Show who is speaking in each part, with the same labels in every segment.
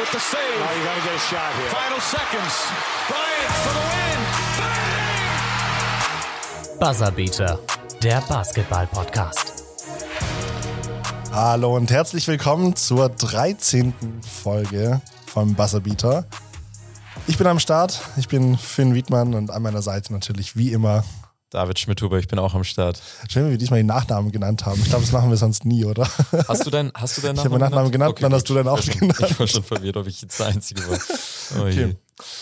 Speaker 1: with the save.
Speaker 2: Now you got to get a shot here.
Speaker 1: Final seconds. Bryant for the win. Bang!
Speaker 3: Buzzerbeater, der Basketball-Podcast.
Speaker 4: Hallo und herzlich willkommen zur 13. Folge vom Buzzerbeater. Ich bin am Start, ich bin Finn Wiedmann und an meiner Seite natürlich wie immer
Speaker 5: David Schmidhuber, ich bin auch am Start.
Speaker 4: Schön, wie wir diesmal die Nachnamen genannt haben. Ich glaube, das machen wir sonst nie, oder?
Speaker 5: Hast du deinen hast du deinen
Speaker 4: Ich habe meinen Nachnamen genannt,
Speaker 5: Okay,
Speaker 4: dann
Speaker 5: gut.
Speaker 4: hast du deinen auch
Speaker 5: Ich schon-
Speaker 4: genannt.
Speaker 5: Ich war schon verwirrt, ob ich jetzt der Einzige war. Oh.
Speaker 4: Okay.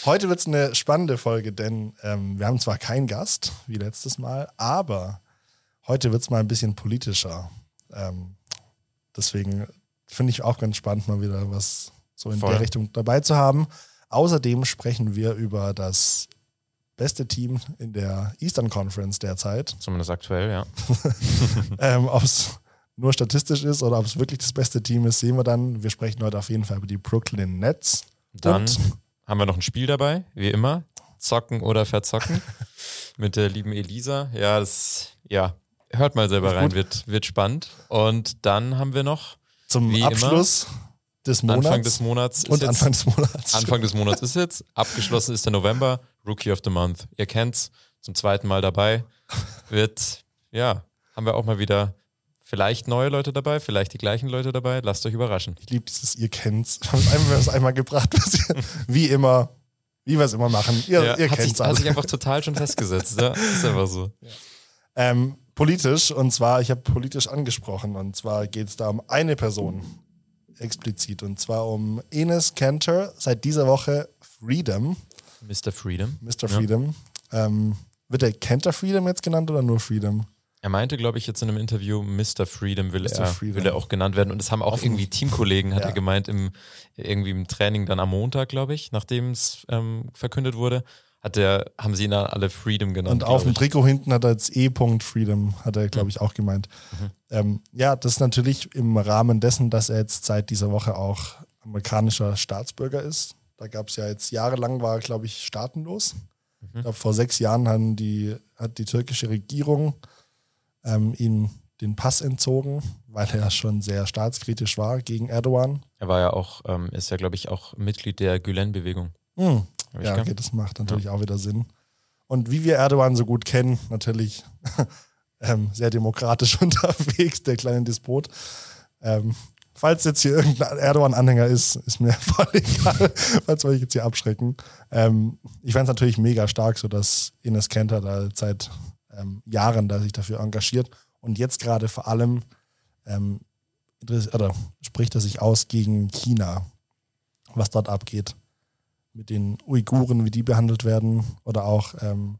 Speaker 4: Heute wird es eine spannende Folge, denn ähm, wir haben zwar keinen Gast, wie letztes Mal, aber heute wird es mal ein bisschen politischer. Ähm, deswegen finde ich auch ganz spannend, mal wieder was so in
Speaker 5: Voll.
Speaker 4: der Richtung dabei zu haben. Außerdem sprechen wir über das beste Team in der Eastern Conference derzeit.
Speaker 5: Zumindest aktuell, ja.
Speaker 4: Ähm, ob es nur statistisch ist oder ob es wirklich das beste Team ist, sehen wir dann. Wir sprechen heute auf jeden Fall über die Brooklyn Nets.
Speaker 5: Dann
Speaker 4: Und
Speaker 5: haben wir noch ein Spiel dabei, wie immer. Zocken oder verzocken. Mit der lieben Elisa. Ja, das, ja, hört mal selber rein, wird, wird spannend. Und dann haben wir noch
Speaker 4: zum
Speaker 5: Wie immer,
Speaker 4: Abschluss des Monats.
Speaker 5: Anfang des Monats. ist
Speaker 4: und
Speaker 5: jetzt-
Speaker 4: Anfang des Monats.
Speaker 5: Anfang des Monats ist jetzt. Abgeschlossen ist der November. Rookie of the Month. Ihr kennt's. Zum zweiten Mal dabei. Wird, ja, haben wir auch mal wieder vielleicht neue Leute dabei, vielleicht die gleichen Leute dabei. Lasst euch überraschen.
Speaker 4: Ich liebe dieses, ihr kennt's. Wir haben es einmal gebracht, wie immer, wie wir es immer machen. Ihr,
Speaker 5: Ja,
Speaker 4: ihr
Speaker 5: hat, sich,
Speaker 4: kennt's
Speaker 5: hat
Speaker 4: alle.
Speaker 5: sich einfach total schon festgesetzt. Ja, ist einfach so.
Speaker 4: Ähm, politisch, und zwar, ich habe politisch angesprochen, und zwar geht es da um eine Person explizit, und zwar um Enes Kanter, seit dieser Woche Freedom,
Speaker 5: Mr. Freedom.
Speaker 4: Mr.
Speaker 5: Ja.
Speaker 4: Freedom. Ähm, wird der Kanter Freedom jetzt genannt oder nur Freedom?
Speaker 5: Er meinte, glaube ich, jetzt in einem Interview, Mr. Freedom will,
Speaker 4: Mr.
Speaker 5: er,
Speaker 4: Freedom.
Speaker 5: will er auch genannt werden. Und es haben auch irgendwie Teamkollegen, hat
Speaker 4: Ja.
Speaker 5: er gemeint, im, irgendwie im Training dann am Montag, glaube ich, nachdem es ähm, verkündet wurde, hat der, haben sie ihn dann alle Freedom genannt.
Speaker 4: Und auf dem. Trikot hinten hat er jetzt E. Freedom, hat er, glaube ich, auch gemeint.
Speaker 5: Mhm.
Speaker 4: Ähm, ja, das ist natürlich im Rahmen dessen, dass er jetzt seit dieser Woche auch amerikanischer Staatsbürger ist. Da gab es ja jetzt jahrelang, war glaube ich, staatenlos.
Speaker 5: Mhm.
Speaker 4: Ich glaube, vor sechs Jahren die, hat die türkische Regierung ähm, ihm den Pass entzogen, weil er schon sehr staatskritisch war gegen Erdogan.
Speaker 5: Er war ja auch, ähm, ist ja, glaube ich, auch Mitglied der Gülen-Bewegung.
Speaker 4: Hm.
Speaker 5: Ich
Speaker 4: Ja, okay, das macht natürlich auch wieder Sinn. Und wie wir Erdogan so gut kennen, natürlich ähm, sehr demokratisch unterwegs, der kleine Despot. Ähm, falls jetzt hier irgendein Erdogan-Anhänger ist, ist mir voll egal, falls wir euch jetzt hier abschrecken. Ähm, ich fände es natürlich mega stark, so dass Ines Kenter da seit ähm, Jahren da sich dafür engagiert und jetzt gerade vor allem ähm, oder spricht er sich aus gegen China, was dort abgeht mit den Uiguren, wie die behandelt werden, oder auch ähm,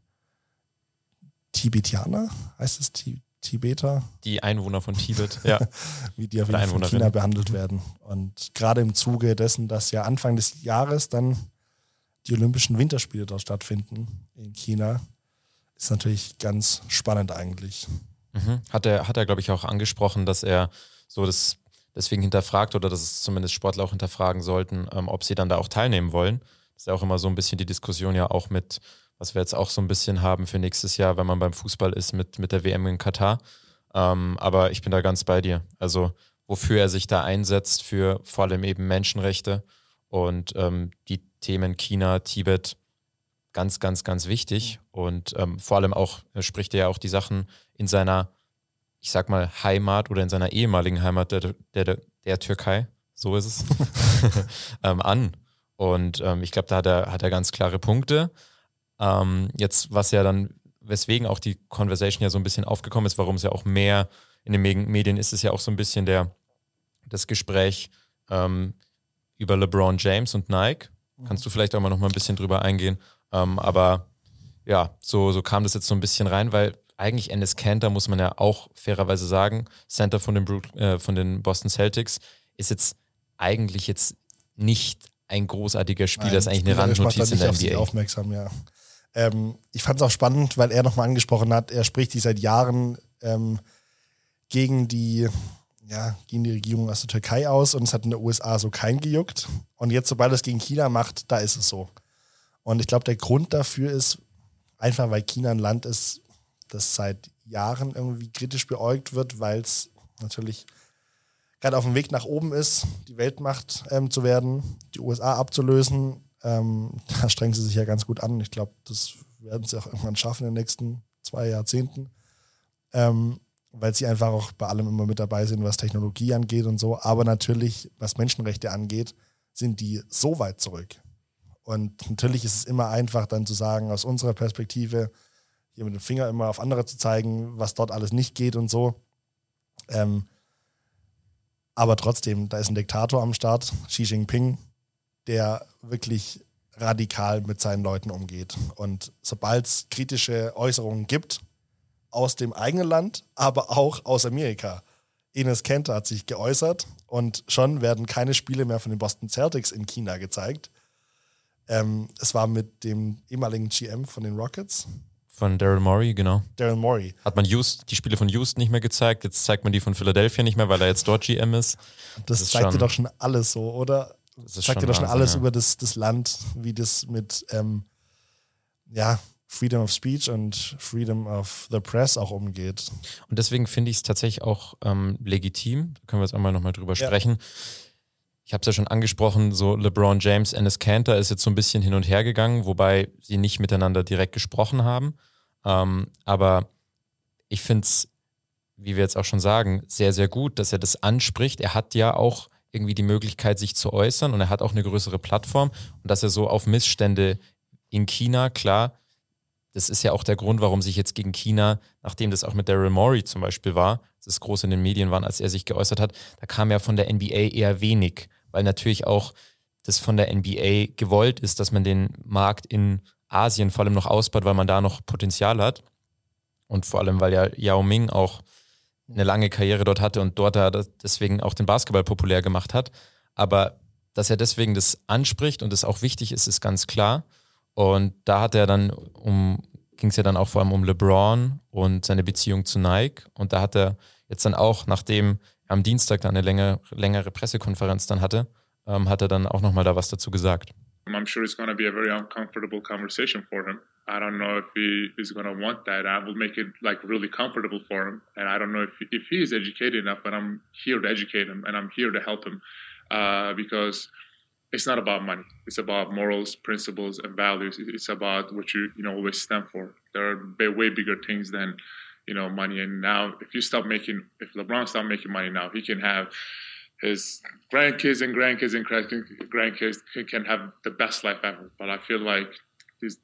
Speaker 4: Tibetaner, heißt es Ti- Tibeter,
Speaker 5: Die Einwohner von Tibet. Ja.
Speaker 4: wie die auf jeden Fall. China behandelt werden. Und gerade im Zuge dessen, dass ja Anfang des Jahres dann die Olympischen Winterspiele dort stattfinden in China, ist natürlich ganz spannend eigentlich.
Speaker 5: Mhm. Hat er, hat er glaube ich, auch angesprochen, dass er so das deswegen hinterfragt oder dass es zumindest Sportler auch hinterfragen sollten, ähm, ob sie dann da auch teilnehmen wollen. Das ist ja auch immer so ein bisschen die Diskussion ja auch mit, was wir jetzt auch so ein bisschen haben für nächstes Jahr, wenn man beim Fußball ist mit, mit der WM in Katar. Ähm, aber ich bin da ganz bei dir. Also wofür er sich da einsetzt, für vor allem eben Menschenrechte und ähm, die Themen China, Tibet, ganz, ganz, ganz wichtig. Und ähm, vor allem auch äh, spricht er ja auch die Sachen in seiner, ich sag mal, Heimat oder in seiner ehemaligen Heimat der, der, der, der Türkei, so ist es, ähm, an. Und ähm, ich glaube, da hat er, hat er ganz klare Punkte. Ähm, jetzt, was ja dann, weswegen auch die Conversation ja so ein bisschen aufgekommen ist, warum es ja auch mehr in den Medi- Medien ist, ist ja auch so ein bisschen der, das Gespräch ähm, über LeBron James und Nike. Kannst du vielleicht auch mal noch mal ein bisschen drüber eingehen? Ähm, aber ja, so, so kam das jetzt so ein bisschen rein, weil eigentlich Ennis Cantor, muss man ja auch fairerweise sagen, Center von den, äh, von den Boston Celtics, ist jetzt eigentlich jetzt nicht ein großartiger Spieler, ist eigentlich eine Randnotiz in der NBA.
Speaker 4: aufmerksam, ja. Ähm, ich fand es auch spannend, weil er nochmal angesprochen hat, er spricht sich seit Jahren ähm, gegen die ja, gegen die Regierung aus der Türkei aus und es hat in den USA so kein gejuckt. Und jetzt, sobald er es gegen China macht, da ist es so. Und ich glaube, der Grund dafür ist einfach, weil China ein Land ist, das seit Jahren irgendwie kritisch beäugt wird, weil es natürlich gerade auf dem Weg nach oben ist, die Weltmacht ähm, zu werden, die USA abzulösen. Ähm, da strengen sie sich ja ganz gut an. Ich glaube, das werden sie auch irgendwann schaffen in den nächsten zwei Jahrzehnten. Ähm, weil sie einfach auch bei allem immer mit dabei sind, was Technologie angeht und so. Aber natürlich, was Menschenrechte angeht, sind die so weit zurück. Und natürlich ist es immer einfach dann zu sagen, aus unserer Perspektive, hier mit dem Finger immer auf andere zu zeigen, was dort alles nicht geht und so. Ähm, aber trotzdem, da ist ein Diktator am Start, Xi Jinping, der wirklich radikal mit seinen Leuten umgeht. Und sobald es kritische Äußerungen gibt, aus dem eigenen Land, aber auch aus Amerika. Ines Kenter hat sich geäußert und schon werden keine Spiele mehr von den Boston Celtics in China gezeigt. Ähm, es war mit dem ehemaligen GM von den Rockets.
Speaker 5: Von Daryl Morey, genau.
Speaker 4: Daryl Morey.
Speaker 5: Hat man Houston, die Spiele von Houston nicht mehr gezeigt, jetzt zeigt man die von Philadelphia nicht mehr, weil er jetzt dort GM ist.
Speaker 4: Das, das zeigt dir doch schon alles so, oder?
Speaker 5: Das ist schon
Speaker 4: dir doch schon alles
Speaker 5: ja.
Speaker 4: über das, das Land, wie das mit ähm, ja, Freedom of Speech und Freedom of the Press auch umgeht.
Speaker 5: Und deswegen finde ich es tatsächlich auch ähm, legitim, da können wir jetzt einmal nochmal drüber
Speaker 4: Ja.
Speaker 5: sprechen. Ich habe es ja schon angesprochen, so LeBron James, Ennis Cantor ist jetzt so ein bisschen hin und her gegangen, wobei sie nicht miteinander direkt gesprochen haben. Ähm, aber ich finde es, wie wir jetzt auch schon sagen, sehr, sehr gut, dass er das anspricht. Er hat ja auch irgendwie die Möglichkeit, sich zu äußern. Und er hat auch eine größere Plattform. Und dass er so auf Missstände in China, klar, das ist ja auch der Grund, warum sich jetzt gegen China, nachdem das auch mit Daryl Morey zum Beispiel war, das groß in den Medien waren, als er sich geäußert hat, da kam ja von der NBA eher wenig, weil natürlich auch das von der NBA gewollt ist, dass man den Markt in Asien vor allem noch ausbaut, weil man da noch Potenzial hat. Und vor allem, weil ja Yao Ming auch eine lange Karriere dort hatte und dort das- deswegen auch den Basketball populär gemacht hat. Aber dass er deswegen das anspricht und es auch wichtig ist, ist ganz klar. Und da hat er dann um, ging es ja dann auch vor allem um LeBron und seine Beziehung zu Nike. Und da hat er jetzt dann auch, nachdem er am Dienstag dann eine längere, längere Pressekonferenz dann hatte, ähm, hat er dann auch nochmal da was dazu gesagt.
Speaker 2: I'm sure it's going to be a very uncomfortable conversation for him. I don't know if he is going to want that. I will make it like really comfortable for him, and I don't know if if he is educated enough. But I'm here to educate him, and I'm here to help him uh, because it's not about money. It's about morals, principles, and values. It's about what you you know always stand for. There are way bigger things than you know money. And now, if you stop making, if LeBron stop making money now, he can have his grandkids and grandkids and grand- grandkids can- have the best life ever. But I feel like there's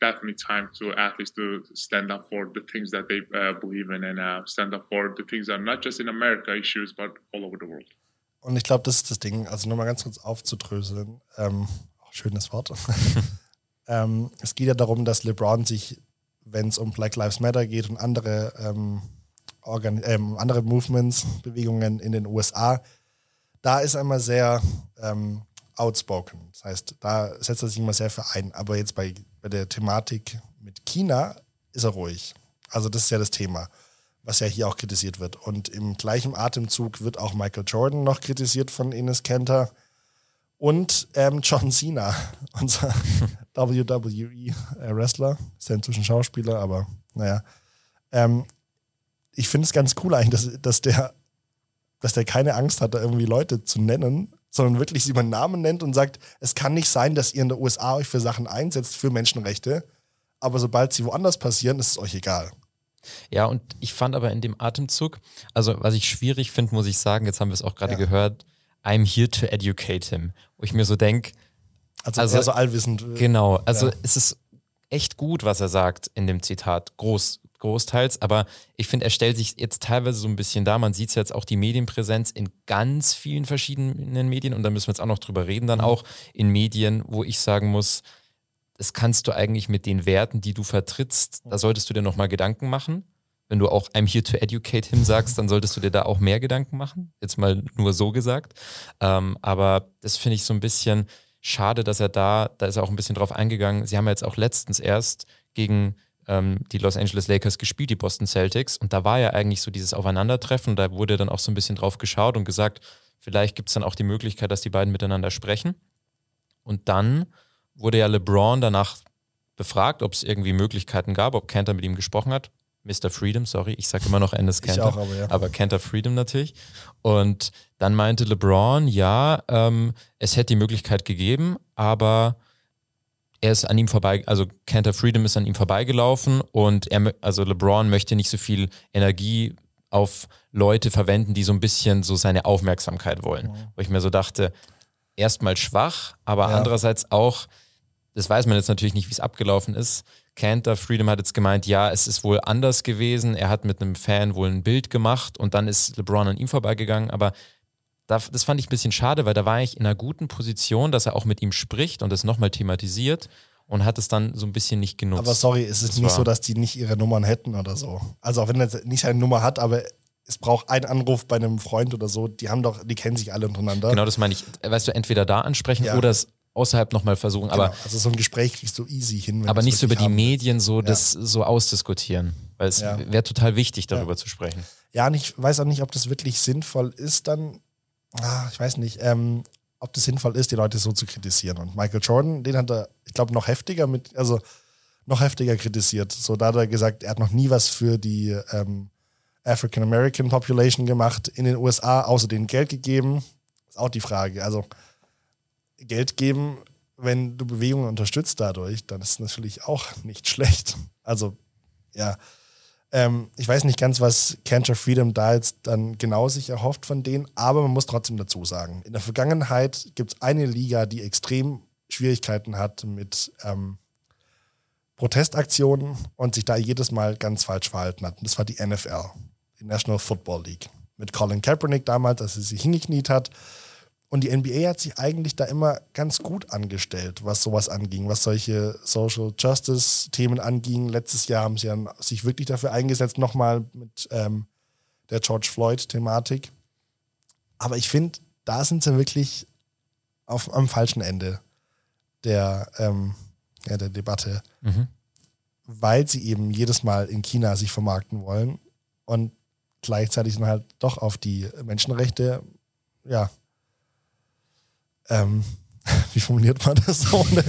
Speaker 2: definitely time to athletes to stand up for the things that they uh, believe in and uh, stand up for the things that are not just in America issues, but all over the world.
Speaker 4: Und ich glaube, das ist das Ding. Also nochmal ganz kurz aufzudröseln. Ähm, auch schönes Wort. ähm, es geht ja darum, dass LeBron sich, wenn es um Black Lives Matter geht und andere, ähm, Organ ähm, andere Movements, Bewegungen in den USA, da ist er immer sehr ähm, outspoken. Das heißt, da setzt er sich immer sehr für ein. Aber jetzt bei, bei der Thematik mit China ist er ruhig. Also das ist ja das Thema, was ja hier auch kritisiert wird. Und im gleichen Atemzug wird auch Michael Jordan noch kritisiert von Ines Kenter und ähm, John Cena, unser WWE-Wrestler. Ist ja inzwischen Schauspieler, aber naja. Ähm, ich finde es ganz cool eigentlich, dass, dass, der, dass der keine Angst hat, da irgendwie Leute zu nennen, sondern wirklich sie beim Namen nennt und sagt, es kann nicht sein, dass ihr in der USA euch für Sachen einsetzt, für Menschenrechte, aber sobald sie woanders passieren, ist es euch egal.
Speaker 5: Ja, und ich fand aber in dem Atemzug, also was ich schwierig finde, muss ich sagen, jetzt haben wir es auch gerade
Speaker 4: Ja.
Speaker 5: gehört, I'm here to educate him. Wo ich mir so denke,
Speaker 4: Also,
Speaker 5: Also-
Speaker 4: so allwissend. äh,
Speaker 5: Genau, also
Speaker 4: Ja.
Speaker 5: es ist echt gut, was er sagt in dem Zitat, groß, großteils, aber ich finde, er stellt sich jetzt teilweise so ein bisschen da, man sieht es jetzt auch die Medienpräsenz in ganz vielen verschiedenen Medien und da müssen wir jetzt auch noch drüber reden,
Speaker 4: Mhm.
Speaker 5: dann auch in Medien, wo ich sagen muss, das kannst du eigentlich mit den Werten, die du vertrittst, da solltest du dir nochmal Gedanken machen. Wenn du auch I'm here to educate him sagst, dann solltest du dir da auch mehr Gedanken machen. Jetzt mal nur so gesagt. Ähm, aber das finde ich so ein bisschen schade, dass er da, da ist er auch ein bisschen drauf eingegangen. Sie haben ja jetzt auch letztens erst gegen ähm, die Los Angeles Lakers gespielt, die Boston Celtics. Und da war ja eigentlich so dieses Aufeinandertreffen. Und da wurde dann auch so ein bisschen drauf geschaut und gesagt, vielleicht gibt es dann auch die Möglichkeit, dass die beiden miteinander sprechen. Und dann wurde ja LeBron danach befragt, ob es irgendwie Möglichkeiten gab, ob Cantor mit ihm gesprochen hat. Mr. Freedom, sorry, ich sage immer noch Ennis
Speaker 4: Ich
Speaker 5: Cantor,
Speaker 4: auch, aber ja.
Speaker 5: aber Cantor Freedom natürlich. Und dann meinte LeBron, ja, ähm, es hätte die Möglichkeit gegeben, aber er ist an ihm vorbei, also Cantor Freedom ist an ihm vorbeigelaufen und er, also LeBron möchte nicht so viel Energie auf Leute verwenden, die so ein bisschen so seine Aufmerksamkeit wollen. Wo ich mir so dachte, erstmal schwach, aber
Speaker 4: Ja.
Speaker 5: andererseits auch, das weiß man jetzt natürlich nicht, wie es abgelaufen ist. Cantor Freedom hat jetzt gemeint, ja, es ist wohl anders gewesen. Er hat mit einem Fan wohl ein Bild gemacht und dann ist LeBron an ihm vorbeigegangen. Aber das fand ich ein bisschen schade, weil da war ich in einer guten Position, dass er auch mit ihm spricht und das nochmal thematisiert und hat es dann so ein bisschen nicht genutzt.
Speaker 4: Aber sorry, es ist
Speaker 5: Das
Speaker 4: nicht so, dass die nicht ihre Nummern hätten oder so. Also auch wenn er nicht seine Nummer hat, aber es braucht einen Anruf bei einem Freund oder so, die haben doch, die kennen sich alle untereinander.
Speaker 5: Genau das meine ich. Weißt du, entweder da ansprechen
Speaker 4: Ja.
Speaker 5: oder es außerhalb nochmal versuchen.
Speaker 4: Genau.
Speaker 5: Aber,
Speaker 4: also so ein Gespräch kriegst du easy hin.
Speaker 5: aber nicht so über die. Medien so das so ausdiskutieren. Weil es
Speaker 4: Ja.
Speaker 5: wäre total wichtig, darüber zu sprechen.
Speaker 4: Ja, und ich weiß auch nicht, ob das wirklich sinnvoll ist, dann, ah, ich weiß nicht, ähm, ob das sinnvoll ist, die Leute so zu kritisieren. Und Michael Jordan, den hat er, ich glaube, noch heftiger mit, also noch heftiger kritisiert. So, da hat er gesagt, er hat noch nie was für die ähm, African American Population gemacht in den USA, außer denen Geld gegeben. Ist auch die Frage. Also Geld geben, wenn du Bewegungen unterstützt dadurch, dann ist es natürlich auch nicht schlecht. Also ja, ähm, ich weiß nicht ganz, was Cantor Freedom da jetzt dann genau sich erhofft von denen, aber man muss trotzdem dazu sagen, in der Vergangenheit gibt es eine Liga, die extrem Schwierigkeiten hat mit ähm, Protestaktionen und sich da jedes Mal ganz falsch verhalten hat. Und das war die NFL, die National Football League. Mit Colin Kaepernick damals, als er sich hingekniet hat. Und die NBA hat sich eigentlich da immer ganz gut angestellt, was sowas anging, was solche Social Justice Themen anging. Letztes Jahr haben sie dann sich wirklich dafür eingesetzt, nochmal mit ähm, der George Floyd-Thematik. Aber ich finde, da sind sie wirklich auf, am falschen Ende der, ähm, ja, der Debatte,
Speaker 5: Mhm.
Speaker 4: weil sie eben jedes Mal in China sich vermarkten wollen und gleichzeitig dann halt doch auf die Menschenrechte, ja, ähm, wie formuliert man das? Ohne,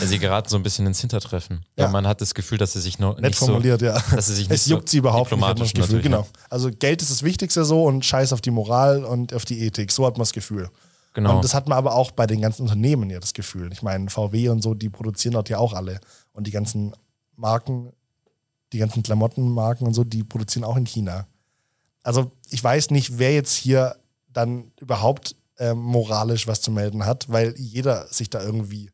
Speaker 5: Ja, sie geraten so ein bisschen ins Hintertreffen.
Speaker 4: Ja.
Speaker 5: Ja. Man hat das Gefühl, dass sie sich noch
Speaker 4: nett
Speaker 5: nicht
Speaker 4: formuliert, ja.
Speaker 5: so, dass sie sich nicht
Speaker 4: Es juckt sie überhaupt nicht, hat man das
Speaker 5: diplomatisch
Speaker 4: Gefühl. Genau. Also Geld ist das Wichtigste so und Scheiß auf die Moral und auf die Ethik. So hat man das Gefühl.
Speaker 5: Genau.
Speaker 4: Und das hat man aber auch bei den ganzen Unternehmen ja das Gefühl. Ich meine, VW und so, die produzieren dort ja auch alle. Und die ganzen Marken, die ganzen Klamottenmarken und so, die produzieren auch in China. Also ich weiß nicht, wer jetzt hier dann überhaupt ähm, moralisch was zu melden hat, weil jeder sich da irgendwie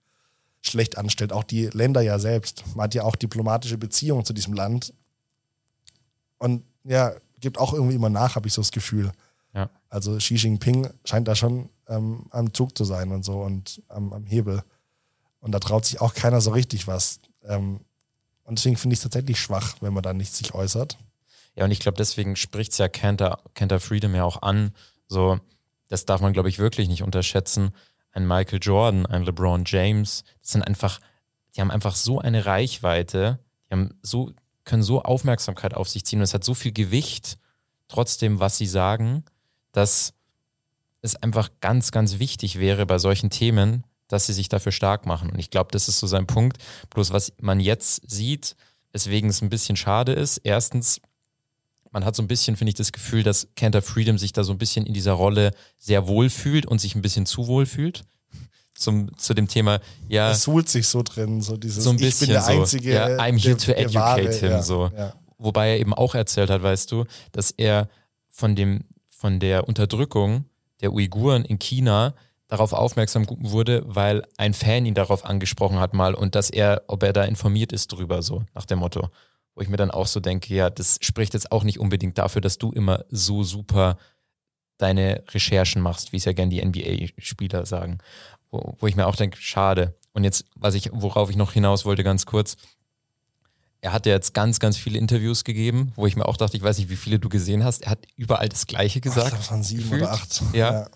Speaker 4: schlecht anstellt. Auch die Länder ja selbst. Man hat ja auch diplomatische Beziehungen zu diesem Land. Und ja, gibt auch irgendwie immer nach, habe ich so das Gefühl.
Speaker 5: Ja.
Speaker 4: Also Xi Jinping scheint da schon ähm, am Zug zu sein und so und am, am Hebel. Und da traut sich auch keiner so richtig was. Ähm, und deswegen finde ich es tatsächlich schwach, wenn man da nicht sich äußert.
Speaker 5: Ja, und ich glaube, deswegen spricht es ja Cantor, Cantor Freedom ja auch an. So, das darf man, glaube ich, wirklich nicht unterschätzen. Ein Michael Jordan, ein LeBron James, das sind einfach, die haben einfach so eine Reichweite, die haben so, können so Aufmerksamkeit auf sich ziehen und es hat so viel Gewicht, trotzdem, was sie sagen, dass es einfach ganz, ganz wichtig wäre bei solchen Themen, dass sie sich dafür stark machen. Und ich glaube, das ist so sein Punkt. Bloß was man jetzt sieht, weswegen es ein bisschen schade ist. Erstens, man hat so ein bisschen, finde ich, das Gefühl, dass Cantor Freedom sich da so ein bisschen in dieser Rolle sehr wohl fühlt und sich ein bisschen zu wohl fühlt. Zum, zu dem Thema, ja,
Speaker 4: Es suhlt sich so drin, so dieses
Speaker 5: so ein
Speaker 4: Ich bin
Speaker 5: bisschen
Speaker 4: der
Speaker 5: so.
Speaker 4: Einzige.
Speaker 5: Ja, I'm here
Speaker 4: der-
Speaker 5: to educate him,
Speaker 4: ja,
Speaker 5: so.
Speaker 4: Ja.
Speaker 5: Wobei er eben auch erzählt hat, weißt du, dass er von dem, von der Unterdrückung der Uiguren in China darauf aufmerksam wurde, weil ein Fan ihn darauf angesprochen hat mal und dass er, ob er da informiert ist drüber, so nach dem Motto. Wo ich mir dann auch so denke, ja, das spricht jetzt auch nicht unbedingt dafür, dass du immer so super deine Recherchen machst, wie es ja gern die NBA-Spieler sagen. Wo, wo ich mir auch denke, schade. Und jetzt, was ich, worauf ich noch hinaus wollte, ganz kurz, er hat ja jetzt ganz, ganz viele Interviews gegeben, wo ich mir auch dachte, ich weiß nicht, wie viele du gesehen hast. Er hat überall das Gleiche
Speaker 4: Ich
Speaker 5: gesagt.
Speaker 4: glaube, es waren sieben
Speaker 5: gefühlt.
Speaker 4: oder acht.
Speaker 5: Ja.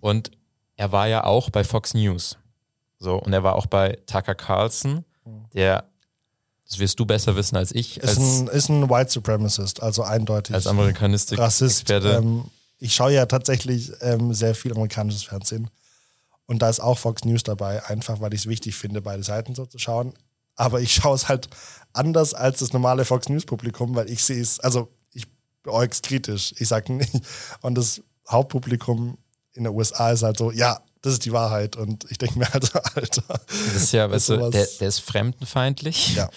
Speaker 5: Und er war ja auch bei Fox News. So, und er war auch bei Tucker Carlson, der, das wirst du besser wissen als ich,
Speaker 4: Ist,
Speaker 5: als,
Speaker 4: ein, ist ein White Supremacist, also eindeutig.
Speaker 5: als Amerikanistik.
Speaker 4: Rassist. Ähm, ich schaue ja tatsächlich ähm, sehr viel amerikanisches Fernsehen. Und da ist auch Fox News dabei, einfach weil ich es wichtig finde, beide Seiten so zu schauen. aber ich schaue es halt anders als das normale Fox News Publikum, weil ich sehe es, also ich beäug's kritisch. Ich sage nicht. Und das Hauptpublikum in den USA ist halt so, ja, das ist die Wahrheit. Und ich denke mir halt, Alter.
Speaker 5: Das ist ja, weißt du, der, der ist fremdenfeindlich.
Speaker 4: Ja.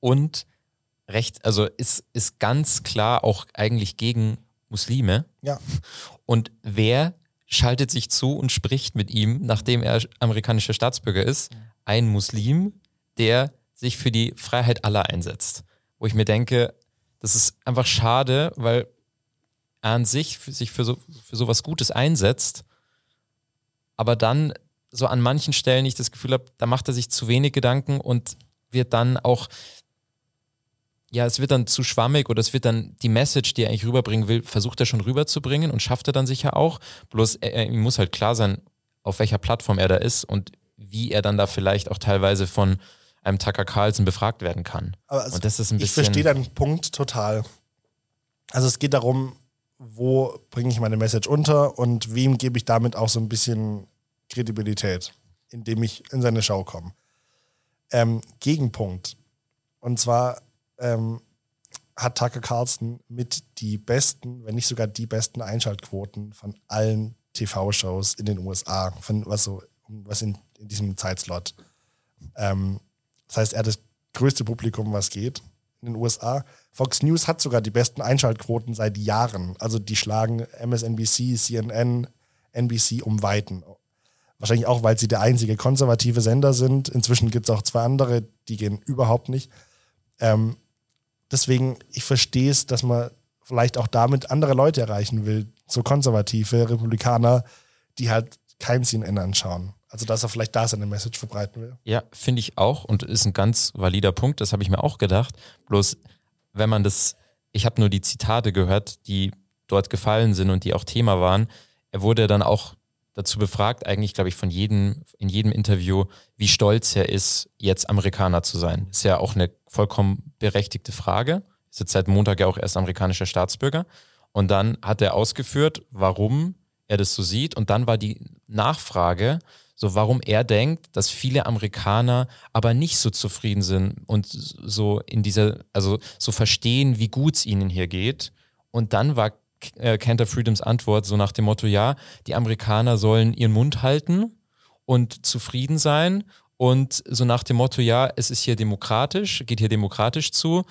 Speaker 5: Und recht, also ist, ist ganz klar auch eigentlich gegen Muslime.
Speaker 4: Ja.
Speaker 5: Und wer schaltet sich zu und spricht mit ihm, nachdem er amerikanischer Staatsbürger ist? Ein Muslim, der sich für die Freiheit aller einsetzt. Wo ich mir denke, das ist einfach schade, weil er an sich für, sich für so, für so was Gutes einsetzt, aber dann so an manchen Stellen ich das Gefühl habe, da macht er sich zu wenig Gedanken und wird dann auch, ja, es wird dann zu schwammig oder es wird dann die Message, die er eigentlich rüberbringen will, versucht er schon rüberzubringen und schafft er dann sicher auch. Bloß er, ihm muss halt klar sein, auf welcher Plattform er da ist und wie er dann da vielleicht auch teilweise von einem Tucker Carlson befragt werden kann.
Speaker 4: Also
Speaker 5: und das ist ein bisschen.
Speaker 4: Ich verstehe deinen Punkt total. Also es geht darum, wo bringe ich meine Message unter und wem gebe ich damit auch so ein bisschen Kredibilität, indem ich in seine Schau komme. Ähm, Gegenpunkt. Und zwar ähm, hat Tucker Carlson mit die besten, wenn nicht sogar die besten Einschaltquoten von allen TV-Shows in den USA, von was so, was in, in diesem Zeitslot. Ähm, das heißt, er hat das größte Publikum, was geht in den USA. Fox News hat sogar die besten Einschaltquoten seit Jahren. Also die schlagen MSNBC, CNN, NBC um Weiten. Wahrscheinlich auch, weil sie der einzige konservative Sender sind. Inzwischen gibt es auch zwei andere, die gehen überhaupt nicht. Ähm, deswegen, ich verstehe es, dass man vielleicht auch damit andere Leute erreichen will. So konservative Republikaner, die halt kein CNN anschauen. Also, dass er vielleicht da seine Message verbreiten will.
Speaker 5: Ja, finde ich auch und ist ein ganz valider Punkt. Das habe ich mir auch gedacht. Bloß, wenn man das, ich habe nur die Zitate gehört, die dort gefallen sind und die auch Thema waren. Er wurde dann auch dazu befragt, eigentlich, glaube ich, von jedem, in jedem Interview, wie stolz er ist, jetzt Amerikaner zu sein. Ist ja auch eine vollkommen berechtigte Frage. Ist jetzt seit Montag ja auch erst amerikanischer Staatsbürger. Und dann hat er ausgeführt, warum er das so sieht. Und dann war die Nachfrage, so warum er denkt, dass viele Amerikaner aber nicht so zufrieden sind und so in dieser, also so verstehen, wie gut es ihnen hier geht. Und dann war äh, Cantor Freedoms Antwort so nach dem Motto, ja, die Amerikaner sollen ihren Mund halten und zufrieden sein. Und so nach dem Motto, ja, es ist hier demokratisch, geht hier demokratisch zu,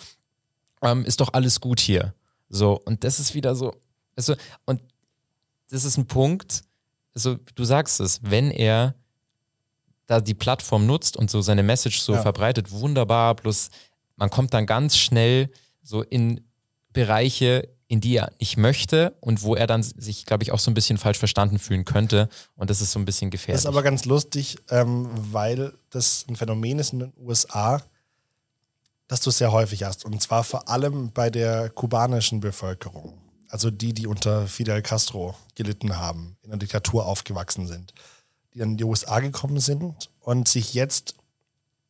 Speaker 5: ähm, ist doch alles gut hier. So, und das ist wieder so, also, und das ist ein Punkt, also du sagst es, wenn er da die Plattform nutzt und so seine Message so ja. verbreitet, wunderbar, bloß man kommt dann ganz schnell so in Bereiche, in die er nicht möchte und wo er dann sich, glaube ich, auch so ein bisschen falsch verstanden fühlen könnte. Und das ist so ein bisschen gefährlich.
Speaker 4: Das ist aber ganz lustig, ähm, weil das ein Phänomen ist in den USA, dass du es sehr häufig hast. Und zwar vor allem bei der kubanischen Bevölkerung. Also die, die unter Fidel Castro gelitten haben, in der Diktatur aufgewachsen sind in die USA gekommen sind und sich jetzt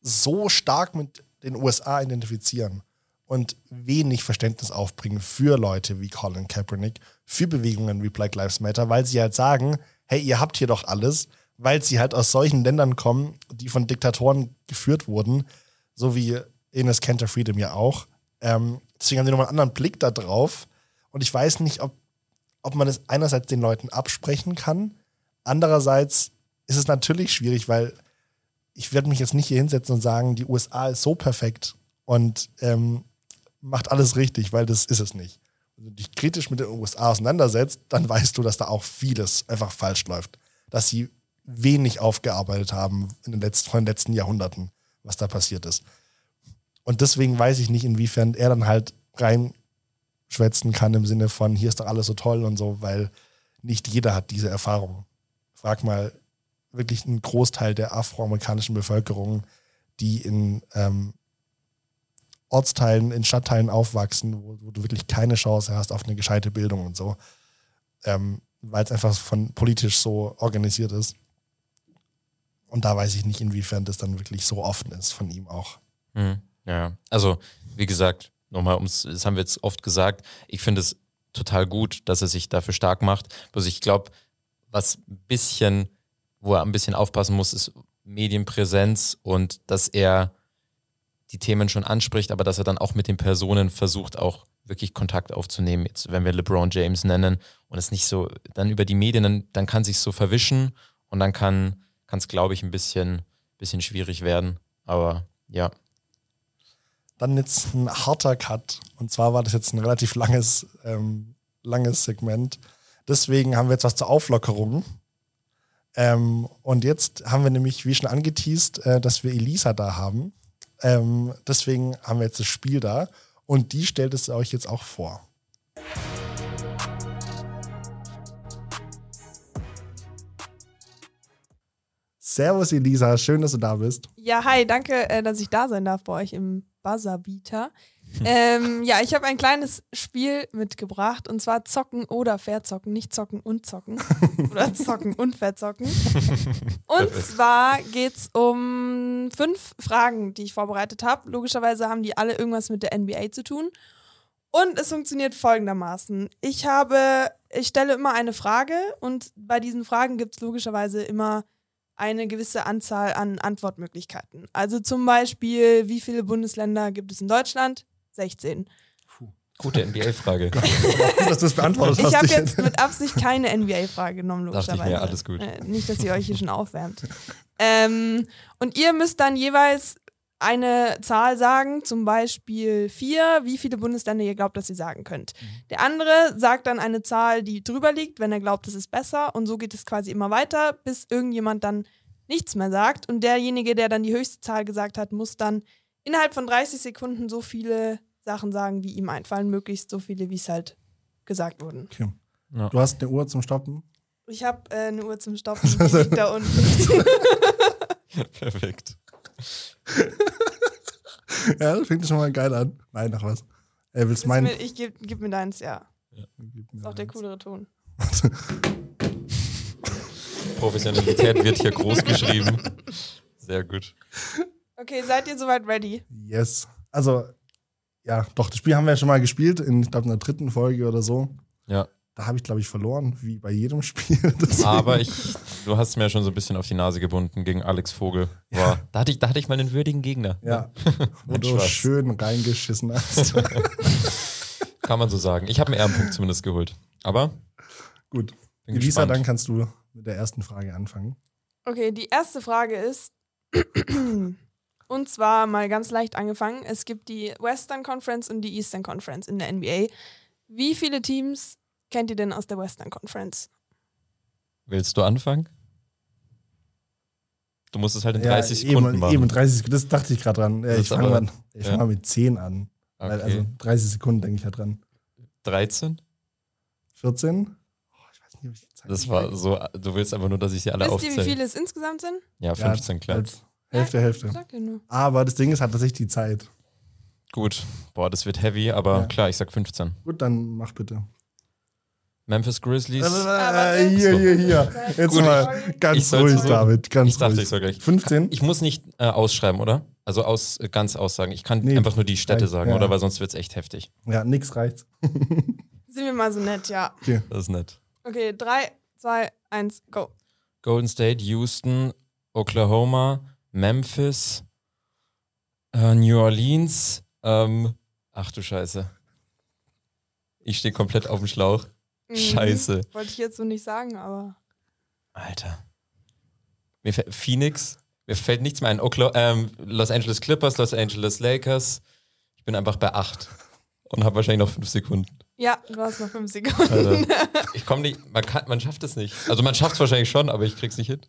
Speaker 4: so stark mit den USA identifizieren und wenig Verständnis aufbringen für Leute wie Colin Kaepernick, für Bewegungen wie Black Lives Matter, weil sie halt sagen, hey, ihr habt hier doch alles, weil sie halt aus solchen Ländern kommen, die von Diktatoren geführt wurden, so wie Ines Cantor Freedom ja auch. Ähm, deswegen haben sie nochmal einen anderen Blick da drauf. Und ich weiß nicht, ob, ob man es einerseits den Leuten absprechen kann, andererseits ist es natürlich schwierig, weil ich werde mich jetzt nicht hier hinsetzen und sagen, die USA ist so perfekt und ähm, macht alles richtig, weil das ist es nicht. Wenn du dich kritisch mit den USA auseinandersetzt, dann weißt du, dass da auch vieles einfach falsch läuft. Dass sie wenig aufgearbeitet haben in den letzten, von den letzten Jahrhunderten, was da passiert ist. Und deswegen weiß ich nicht, inwiefern er dann halt reinschwätzen kann im Sinne von, hier ist doch alles so toll und so, weil nicht jeder hat diese Erfahrung. Frag mal wirklich ein Großteil der afroamerikanischen Bevölkerung, die in ähm, Ortsteilen, in Stadtteilen aufwachsen, wo, wo, du wirklich keine Chance hast auf eine gescheite Bildung und so, ähm, weil es einfach von politisch so organisiert ist. Und da weiß ich nicht, inwiefern das dann wirklich so offen ist von ihm auch.
Speaker 5: Mhm. Ja, also wie gesagt, nochmal, ums, das haben wir jetzt oft gesagt, ich finde es total gut, dass er sich dafür stark macht. Bloß ich glaube, was ein bisschen wo er ein bisschen aufpassen muss, ist Medienpräsenz und dass er die Themen schon anspricht, aber dass er dann auch mit den Personen versucht, auch wirklich Kontakt aufzunehmen. Jetzt, wenn wir LeBron James nennen und es nicht so, dann über die Medien, dann, dann kann sich so verwischen und dann kann es, glaube ich, ein bisschen, bisschen schwierig werden. Aber ja.
Speaker 4: Dann jetzt ein harter Cut. Und zwar war das jetzt ein relativ langes, ähm, langes Segment. Deswegen haben wir jetzt was zur Auflockerung. Ähm, und jetzt haben wir nämlich, wie schon angeteased, äh, dass wir Elisa da haben. Ähm, deswegen haben wir jetzt das Spiel da. Und die stellt es euch jetzt auch vor. Servus Elisa, schön, dass du da bist.
Speaker 6: Ja, hi, danke, äh, dass ich da sein darf bei euch im Buzzerbeater. ähm, ja, ich habe ein kleines Spiel mitgebracht und zwar Zocken oder Verzocken, nicht Zocken und Zocken. oder Zocken und Verzocken. Und zwar geht es um fünf Fragen, die ich vorbereitet habe. Logischerweise haben die alle irgendwas mit der NBA zu tun. Und es funktioniert folgendermaßen. Ich habe, ich stelle immer eine Frage und bei diesen Fragen gibt es logischerweise immer eine gewisse Anzahl an Antwortmöglichkeiten. Also zum Beispiel, wie viele Bundesländer gibt es in Deutschland? 16.
Speaker 5: Gute NBA-Frage.
Speaker 4: dass du es beantwortet
Speaker 6: Ich
Speaker 4: hast.
Speaker 6: habe
Speaker 4: dich
Speaker 6: jetzt mit Absicht keine NBA-Frage genommen, logischerweise.
Speaker 5: ich mir, alles gut.
Speaker 6: Äh, nicht, dass ihr euch hier schon aufwärmt. Ähm, und ihr müsst dann jeweils eine Zahl sagen, zum Beispiel vier, wie viele Bundesländer ihr glaubt, dass ihr sagen könnt.
Speaker 5: Mhm.
Speaker 6: Der andere sagt dann eine Zahl, die drüber liegt, wenn er glaubt, es ist besser. Und so geht es quasi immer weiter, bis irgendjemand dann nichts mehr sagt. Und derjenige, der dann die höchste Zahl gesagt hat, muss dann innerhalb von 30 Sekunden so viele Sachen sagen, wie ihm einfallen. Möglichst so viele, wie es halt gesagt wurden.
Speaker 4: Okay.
Speaker 5: Ja.
Speaker 4: Du hast eine Uhr zum Stoppen.
Speaker 6: Ich habe äh, eine Uhr zum Stoppen, die liegt da unten.
Speaker 5: Perfekt.
Speaker 4: Ja, das fängt schon mal geil an. Nein, nach was? Er will's
Speaker 6: Willst du
Speaker 4: meinen.
Speaker 6: mir- ich gebe gib mir deins, ja. Ist auch der coolere Ton.
Speaker 5: Professionalität wird hier groß geschrieben. Sehr gut.
Speaker 6: Okay, seid ihr soweit ready?
Speaker 4: Yes. Also, ja, doch, das Spiel haben wir ja schon mal gespielt, in, ich glaube, in der dritten Folge oder so.
Speaker 5: Ja.
Speaker 4: Da habe ich, glaube ich, verloren, wie bei jedem Spiel. Deswegen-
Speaker 5: Aber ich, du hast mir schon so ein bisschen auf die Nase gebunden gegen Alex Vogel. War, da, hatte ich, da hatte ich mal einen würdigen Gegner.
Speaker 4: Ja, wo du
Speaker 5: Spaß.
Speaker 4: schön reingeschissen hast.
Speaker 5: Kann man so sagen. Ich habe einen Ehrenpunkt zumindest geholt. Aber
Speaker 4: Gut.
Speaker 5: bin
Speaker 4: Elisa,
Speaker 5: gespannt.
Speaker 4: dann kannst du mit der ersten Frage anfangen.
Speaker 6: Okay, die erste Frage ist, und zwar mal ganz leicht angefangen. Es gibt die Western Conference und die Eastern Conference in der NBA. Wie viele Teams kennt ihr denn aus der Western Conference?
Speaker 5: Willst du anfangen? Du musst es halt in
Speaker 4: Ja,
Speaker 5: 30 Sekunden
Speaker 4: eben,
Speaker 5: machen.
Speaker 4: Eben 30 Sekunden, das dachte ich gerade dran. Ja, ich fange mal, ich
Speaker 5: ja.
Speaker 4: fang mal mit 10 an.
Speaker 5: Okay.
Speaker 4: Also 30 Sekunden denke ich ja dran.
Speaker 5: 13?
Speaker 4: 14? Oh, ich weiß nicht, ob ich die Zeit
Speaker 5: Das war so, du willst einfach nur, dass ich sie alle
Speaker 6: Wisst ihr, wie
Speaker 5: aufzähle.
Speaker 6: viele es insgesamt sind?
Speaker 5: Ja,
Speaker 4: Ja,
Speaker 5: 15, klar.
Speaker 4: als Hälfte, Hälfte.
Speaker 6: Ihr nur.
Speaker 4: Aber das Ding ist, hat tatsächlich die Zeit.
Speaker 5: Gut. Boah, das wird heavy, aber
Speaker 4: Ja.
Speaker 5: klar, ich sag 15.
Speaker 4: Gut, dann mach bitte.
Speaker 5: Memphis Grizzlies.
Speaker 4: Äh,
Speaker 6: warte.
Speaker 4: hier, hier, hier. Jetzt
Speaker 5: Gut,
Speaker 4: mal ganz ruhig,
Speaker 5: so-
Speaker 4: David. Ganz
Speaker 5: ich dachte,
Speaker 4: ruhig.
Speaker 5: ich soll gleich.
Speaker 4: 15?
Speaker 5: Ich muss nicht äh, ausschreiben, oder? Also aus, äh, ganz aussagen. Ich kann
Speaker 4: Nee,
Speaker 5: einfach nur die Städte
Speaker 4: reicht,
Speaker 5: sagen,
Speaker 4: ja.
Speaker 5: oder? Weil sonst wird es echt heftig.
Speaker 4: Ja, nix reicht.
Speaker 6: Sind wir mal so nett, ja.
Speaker 4: Okay.
Speaker 5: Das ist nett.
Speaker 6: Okay, 3, 2, 1, go.
Speaker 5: Golden State, Houston, Oklahoma, Memphis, äh, New Orleans. Ähm, ach du Scheiße. Ich stehe komplett auf dem Schlauch.
Speaker 6: Mhm.
Speaker 5: Scheiße.
Speaker 6: Wollte ich jetzt so nicht sagen, aber.
Speaker 5: Alter. Mir fällt Phoenix. Mir fällt nichts mehr ein. Okla ähm, Los Angeles Clippers, Los Angeles Lakers. Ich bin einfach bei 8. Und habe wahrscheinlich noch 5 Sekunden.
Speaker 6: Ja, du hast noch 5 Sekunden.
Speaker 5: Alter. Ich komme nicht. Man, kann, man schafft es nicht. Also man schafft es wahrscheinlich schon, aber ich krieg's nicht hin.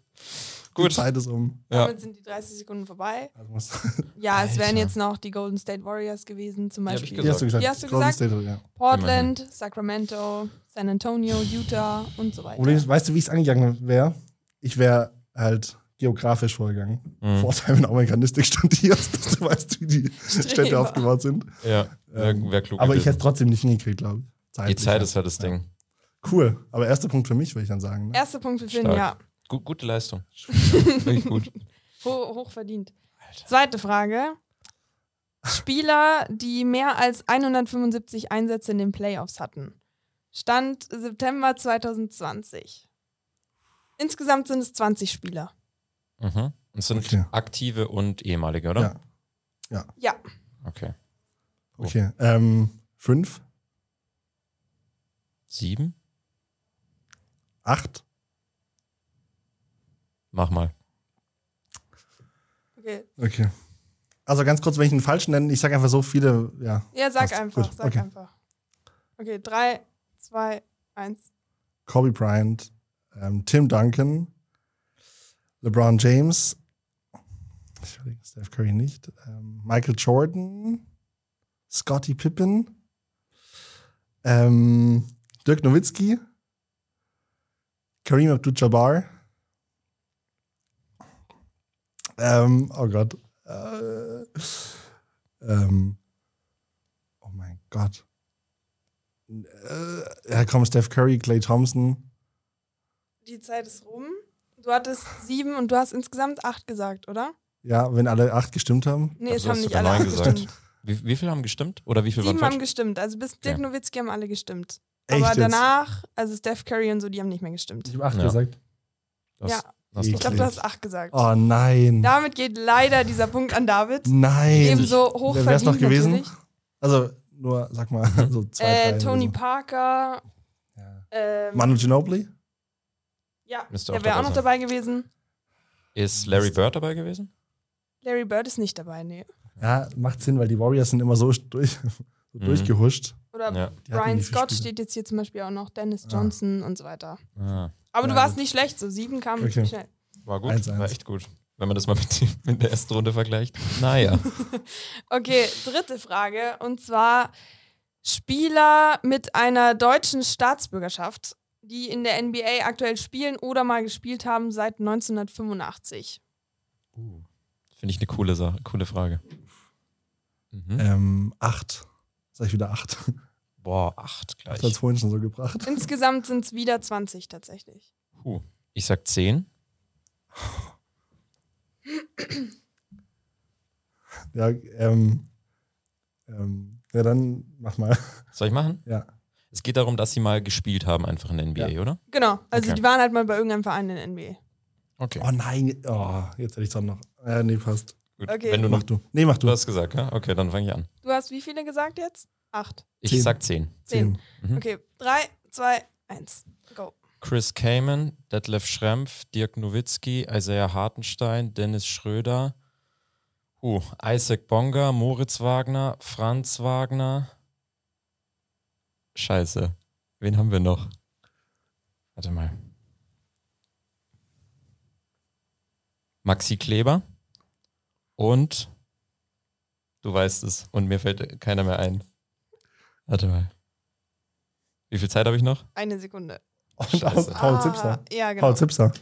Speaker 4: Die
Speaker 5: Gut.
Speaker 4: Zeit ist um.
Speaker 5: Ja.
Speaker 6: Damit sind die 30 Sekunden vorbei.
Speaker 4: Also
Speaker 6: Ja, es wären jetzt noch die Golden State Warriors gewesen, zum
Speaker 5: Die ich
Speaker 6: Beispiel.
Speaker 4: Die hast du gesagt.
Speaker 6: Die hast du
Speaker 4: Golden
Speaker 6: gesagt?
Speaker 4: State, ja.
Speaker 6: Portland, Sacramento, San Antonio, Utah und so weiter.
Speaker 4: Problem ist, weißt du, wie ich es angegangen wäre? Ich wäre halt geografisch vorgegangen.
Speaker 5: Mhm.
Speaker 4: Vorteil, wenn du Amerikanistik studierst, dass du weißt, wie die Städte aufgebaut sind.
Speaker 5: Ja, wäre
Speaker 4: Ähm,
Speaker 5: wär klug.
Speaker 4: Aber ich
Speaker 5: gewesen.
Speaker 4: hätte es trotzdem nicht hingekriegt, glaube ich.
Speaker 5: Die
Speaker 4: Zeitlich
Speaker 5: Zeit ist halt das Ding.
Speaker 4: Cool. Aber erster Punkt für mich, würde ich dann sagen. Ne?
Speaker 6: Erster Punkt für Finn,
Speaker 5: Stark.
Speaker 6: ja.
Speaker 5: Gut, gute Leistung. Wirklich gut.
Speaker 6: Ho hoch verdient. Zweite Frage. Spieler, die mehr als 175 Einsätze in den Playoffs hatten. Stand September 2020. Insgesamt sind es 20 Spieler.
Speaker 5: Mhm. Und sind
Speaker 4: Okay.
Speaker 5: aktive und ehemalige, oder?
Speaker 4: Ja.
Speaker 6: Ja.
Speaker 5: Okay.
Speaker 4: Okay. Ähm, fünf,
Speaker 5: Sieben?
Speaker 4: acht,
Speaker 5: Mach mal.
Speaker 6: Okay.
Speaker 4: okay. Also ganz kurz, wenn ich einen falschen nenne, ich sage einfach so viele, ja.
Speaker 6: Ja, sag
Speaker 4: Passt.
Speaker 6: einfach,
Speaker 4: Gut,
Speaker 6: sag
Speaker 4: okay.
Speaker 6: einfach. Okay, drei, zwei, eins.
Speaker 4: Kobe Bryant, ähm, Tim Duncan, LeBron James, Steph Curry nicht, ähm, Michael Jordan, Scottie Pippen, ähm, Dirk Nowitzki, Kareem Abdul-Jabbar, ähm, oh Gott, äh, ähm, oh mein Gott, äh, ja komm, Steph Curry, Clay Thompson,
Speaker 6: Die Zeit ist rum. Du hattest sieben und du hast insgesamt acht gesagt, oder?
Speaker 4: Ja, wenn alle acht gestimmt haben.
Speaker 6: Nee,
Speaker 5: Also
Speaker 6: es haben nicht alle acht
Speaker 5: gesagt.
Speaker 6: gestimmt.
Speaker 5: Wie, wie viele haben gestimmt? Oder wie viele
Speaker 6: Sieben
Speaker 5: waren
Speaker 6: haben
Speaker 5: falsch?
Speaker 6: gestimmt. Also bis Dirk
Speaker 5: Okay.
Speaker 6: Nowitzki haben alle gestimmt.
Speaker 4: Echt
Speaker 6: Aber
Speaker 4: jetzt?
Speaker 6: danach, also Steph Curry und so, die haben nicht mehr gestimmt.
Speaker 4: Ich habe acht
Speaker 5: Ja.
Speaker 4: gesagt.
Speaker 5: Du hast-
Speaker 6: Ja.
Speaker 5: Hast
Speaker 4: Ich
Speaker 6: glaube, du hast acht gesagt.
Speaker 4: Oh nein.
Speaker 6: Damit geht leider dieser Punkt an David.
Speaker 4: Nein.
Speaker 6: Ebenso hoch
Speaker 4: Wer wär's noch gewesen?
Speaker 6: natürlich.
Speaker 4: Also nur, sag mal, so zwei,
Speaker 6: Äh,
Speaker 4: drei.
Speaker 6: Tony
Speaker 4: oder
Speaker 6: Parker.
Speaker 4: so. Ja.
Speaker 6: Ähm,
Speaker 4: Manu Ginobili?
Speaker 6: Ja,
Speaker 5: Müsste
Speaker 6: der wäre auch noch
Speaker 5: sein.
Speaker 6: dabei gewesen.
Speaker 5: Ist Larry Bird dabei gewesen?
Speaker 6: Larry Bird ist nicht dabei, nee.
Speaker 4: Ja, macht Sinn, weil die Warriors sind immer so, durch, so
Speaker 5: Mhm.
Speaker 4: durchgehuscht.
Speaker 6: Oder
Speaker 5: Ja.
Speaker 6: Brian Scott steht jetzt hier zum Beispiel auch noch, Dennis
Speaker 4: Ah.
Speaker 6: Johnson und so weiter.
Speaker 5: Ah,
Speaker 6: Aber du warst nicht schlecht, so sieben kamen
Speaker 4: Okay.
Speaker 6: schnell.
Speaker 5: war gut.
Speaker 4: 1-1.
Speaker 5: War echt gut. Wenn man das mal mit, die- mit der ersten Runde vergleicht. Naja.
Speaker 6: Okay, dritte Frage. Und zwar Spieler mit einer deutschen Staatsbürgerschaft, die in der NBA aktuell spielen oder mal gespielt haben seit 1985.
Speaker 5: Finde ich eine coole Sache, coole Frage. Mhm.
Speaker 4: Ähm, acht. Sag ich wieder acht.
Speaker 5: Boah, acht gleich.
Speaker 4: hat's vorhin schon so gebracht.
Speaker 6: Insgesamt sind es wieder 20 tatsächlich.
Speaker 5: Puh. Ich sag zehn.
Speaker 4: Ja, ähm, ähm, ja, dann mach mal.
Speaker 5: Soll ich machen?
Speaker 4: Ja.
Speaker 5: Es geht darum, dass sie mal gespielt haben, einfach in der NBA,
Speaker 4: Ja.
Speaker 5: oder?
Speaker 6: Genau, also
Speaker 5: Okay.
Speaker 6: die waren halt mal bei irgendeinem Verein in der NBA.
Speaker 5: Okay.
Speaker 4: Oh nein. Oh, jetzt hätte ich es noch. Äh, nee, passt.
Speaker 5: Gut.
Speaker 6: Okay.
Speaker 5: Wenn du
Speaker 4: Mach
Speaker 5: noch.
Speaker 4: du. Nee, mach
Speaker 5: Du
Speaker 4: du.
Speaker 5: hast gesagt, ja? Okay, dann fange ich an.
Speaker 6: Du hast wie viele gesagt jetzt? Acht.
Speaker 5: Ich
Speaker 4: Zehn.
Speaker 5: sag zehn.
Speaker 6: Zehn.
Speaker 5: Mhm.
Speaker 6: Okay, drei, zwei, eins. Go.
Speaker 5: Chris Kamen, Detlef Schrempf, Dirk Nowitzki, Isaiah Hartenstein, Dennis Schröder, uh, Isaac Bonga, Moritz Wagner, Franz Wagner. Scheiße. Wen haben wir noch? Warte mal. Maxi Kleber und du weißt es und mir fällt keiner mehr ein. Warte mal. Wie viel Zeit habe ich noch?
Speaker 6: Eine Sekunde.
Speaker 4: Und auch
Speaker 5: Scheiße.
Speaker 4: Paul
Speaker 6: Ah,
Speaker 4: Zipser.
Speaker 6: Ja, genau.
Speaker 4: Paul Zipser.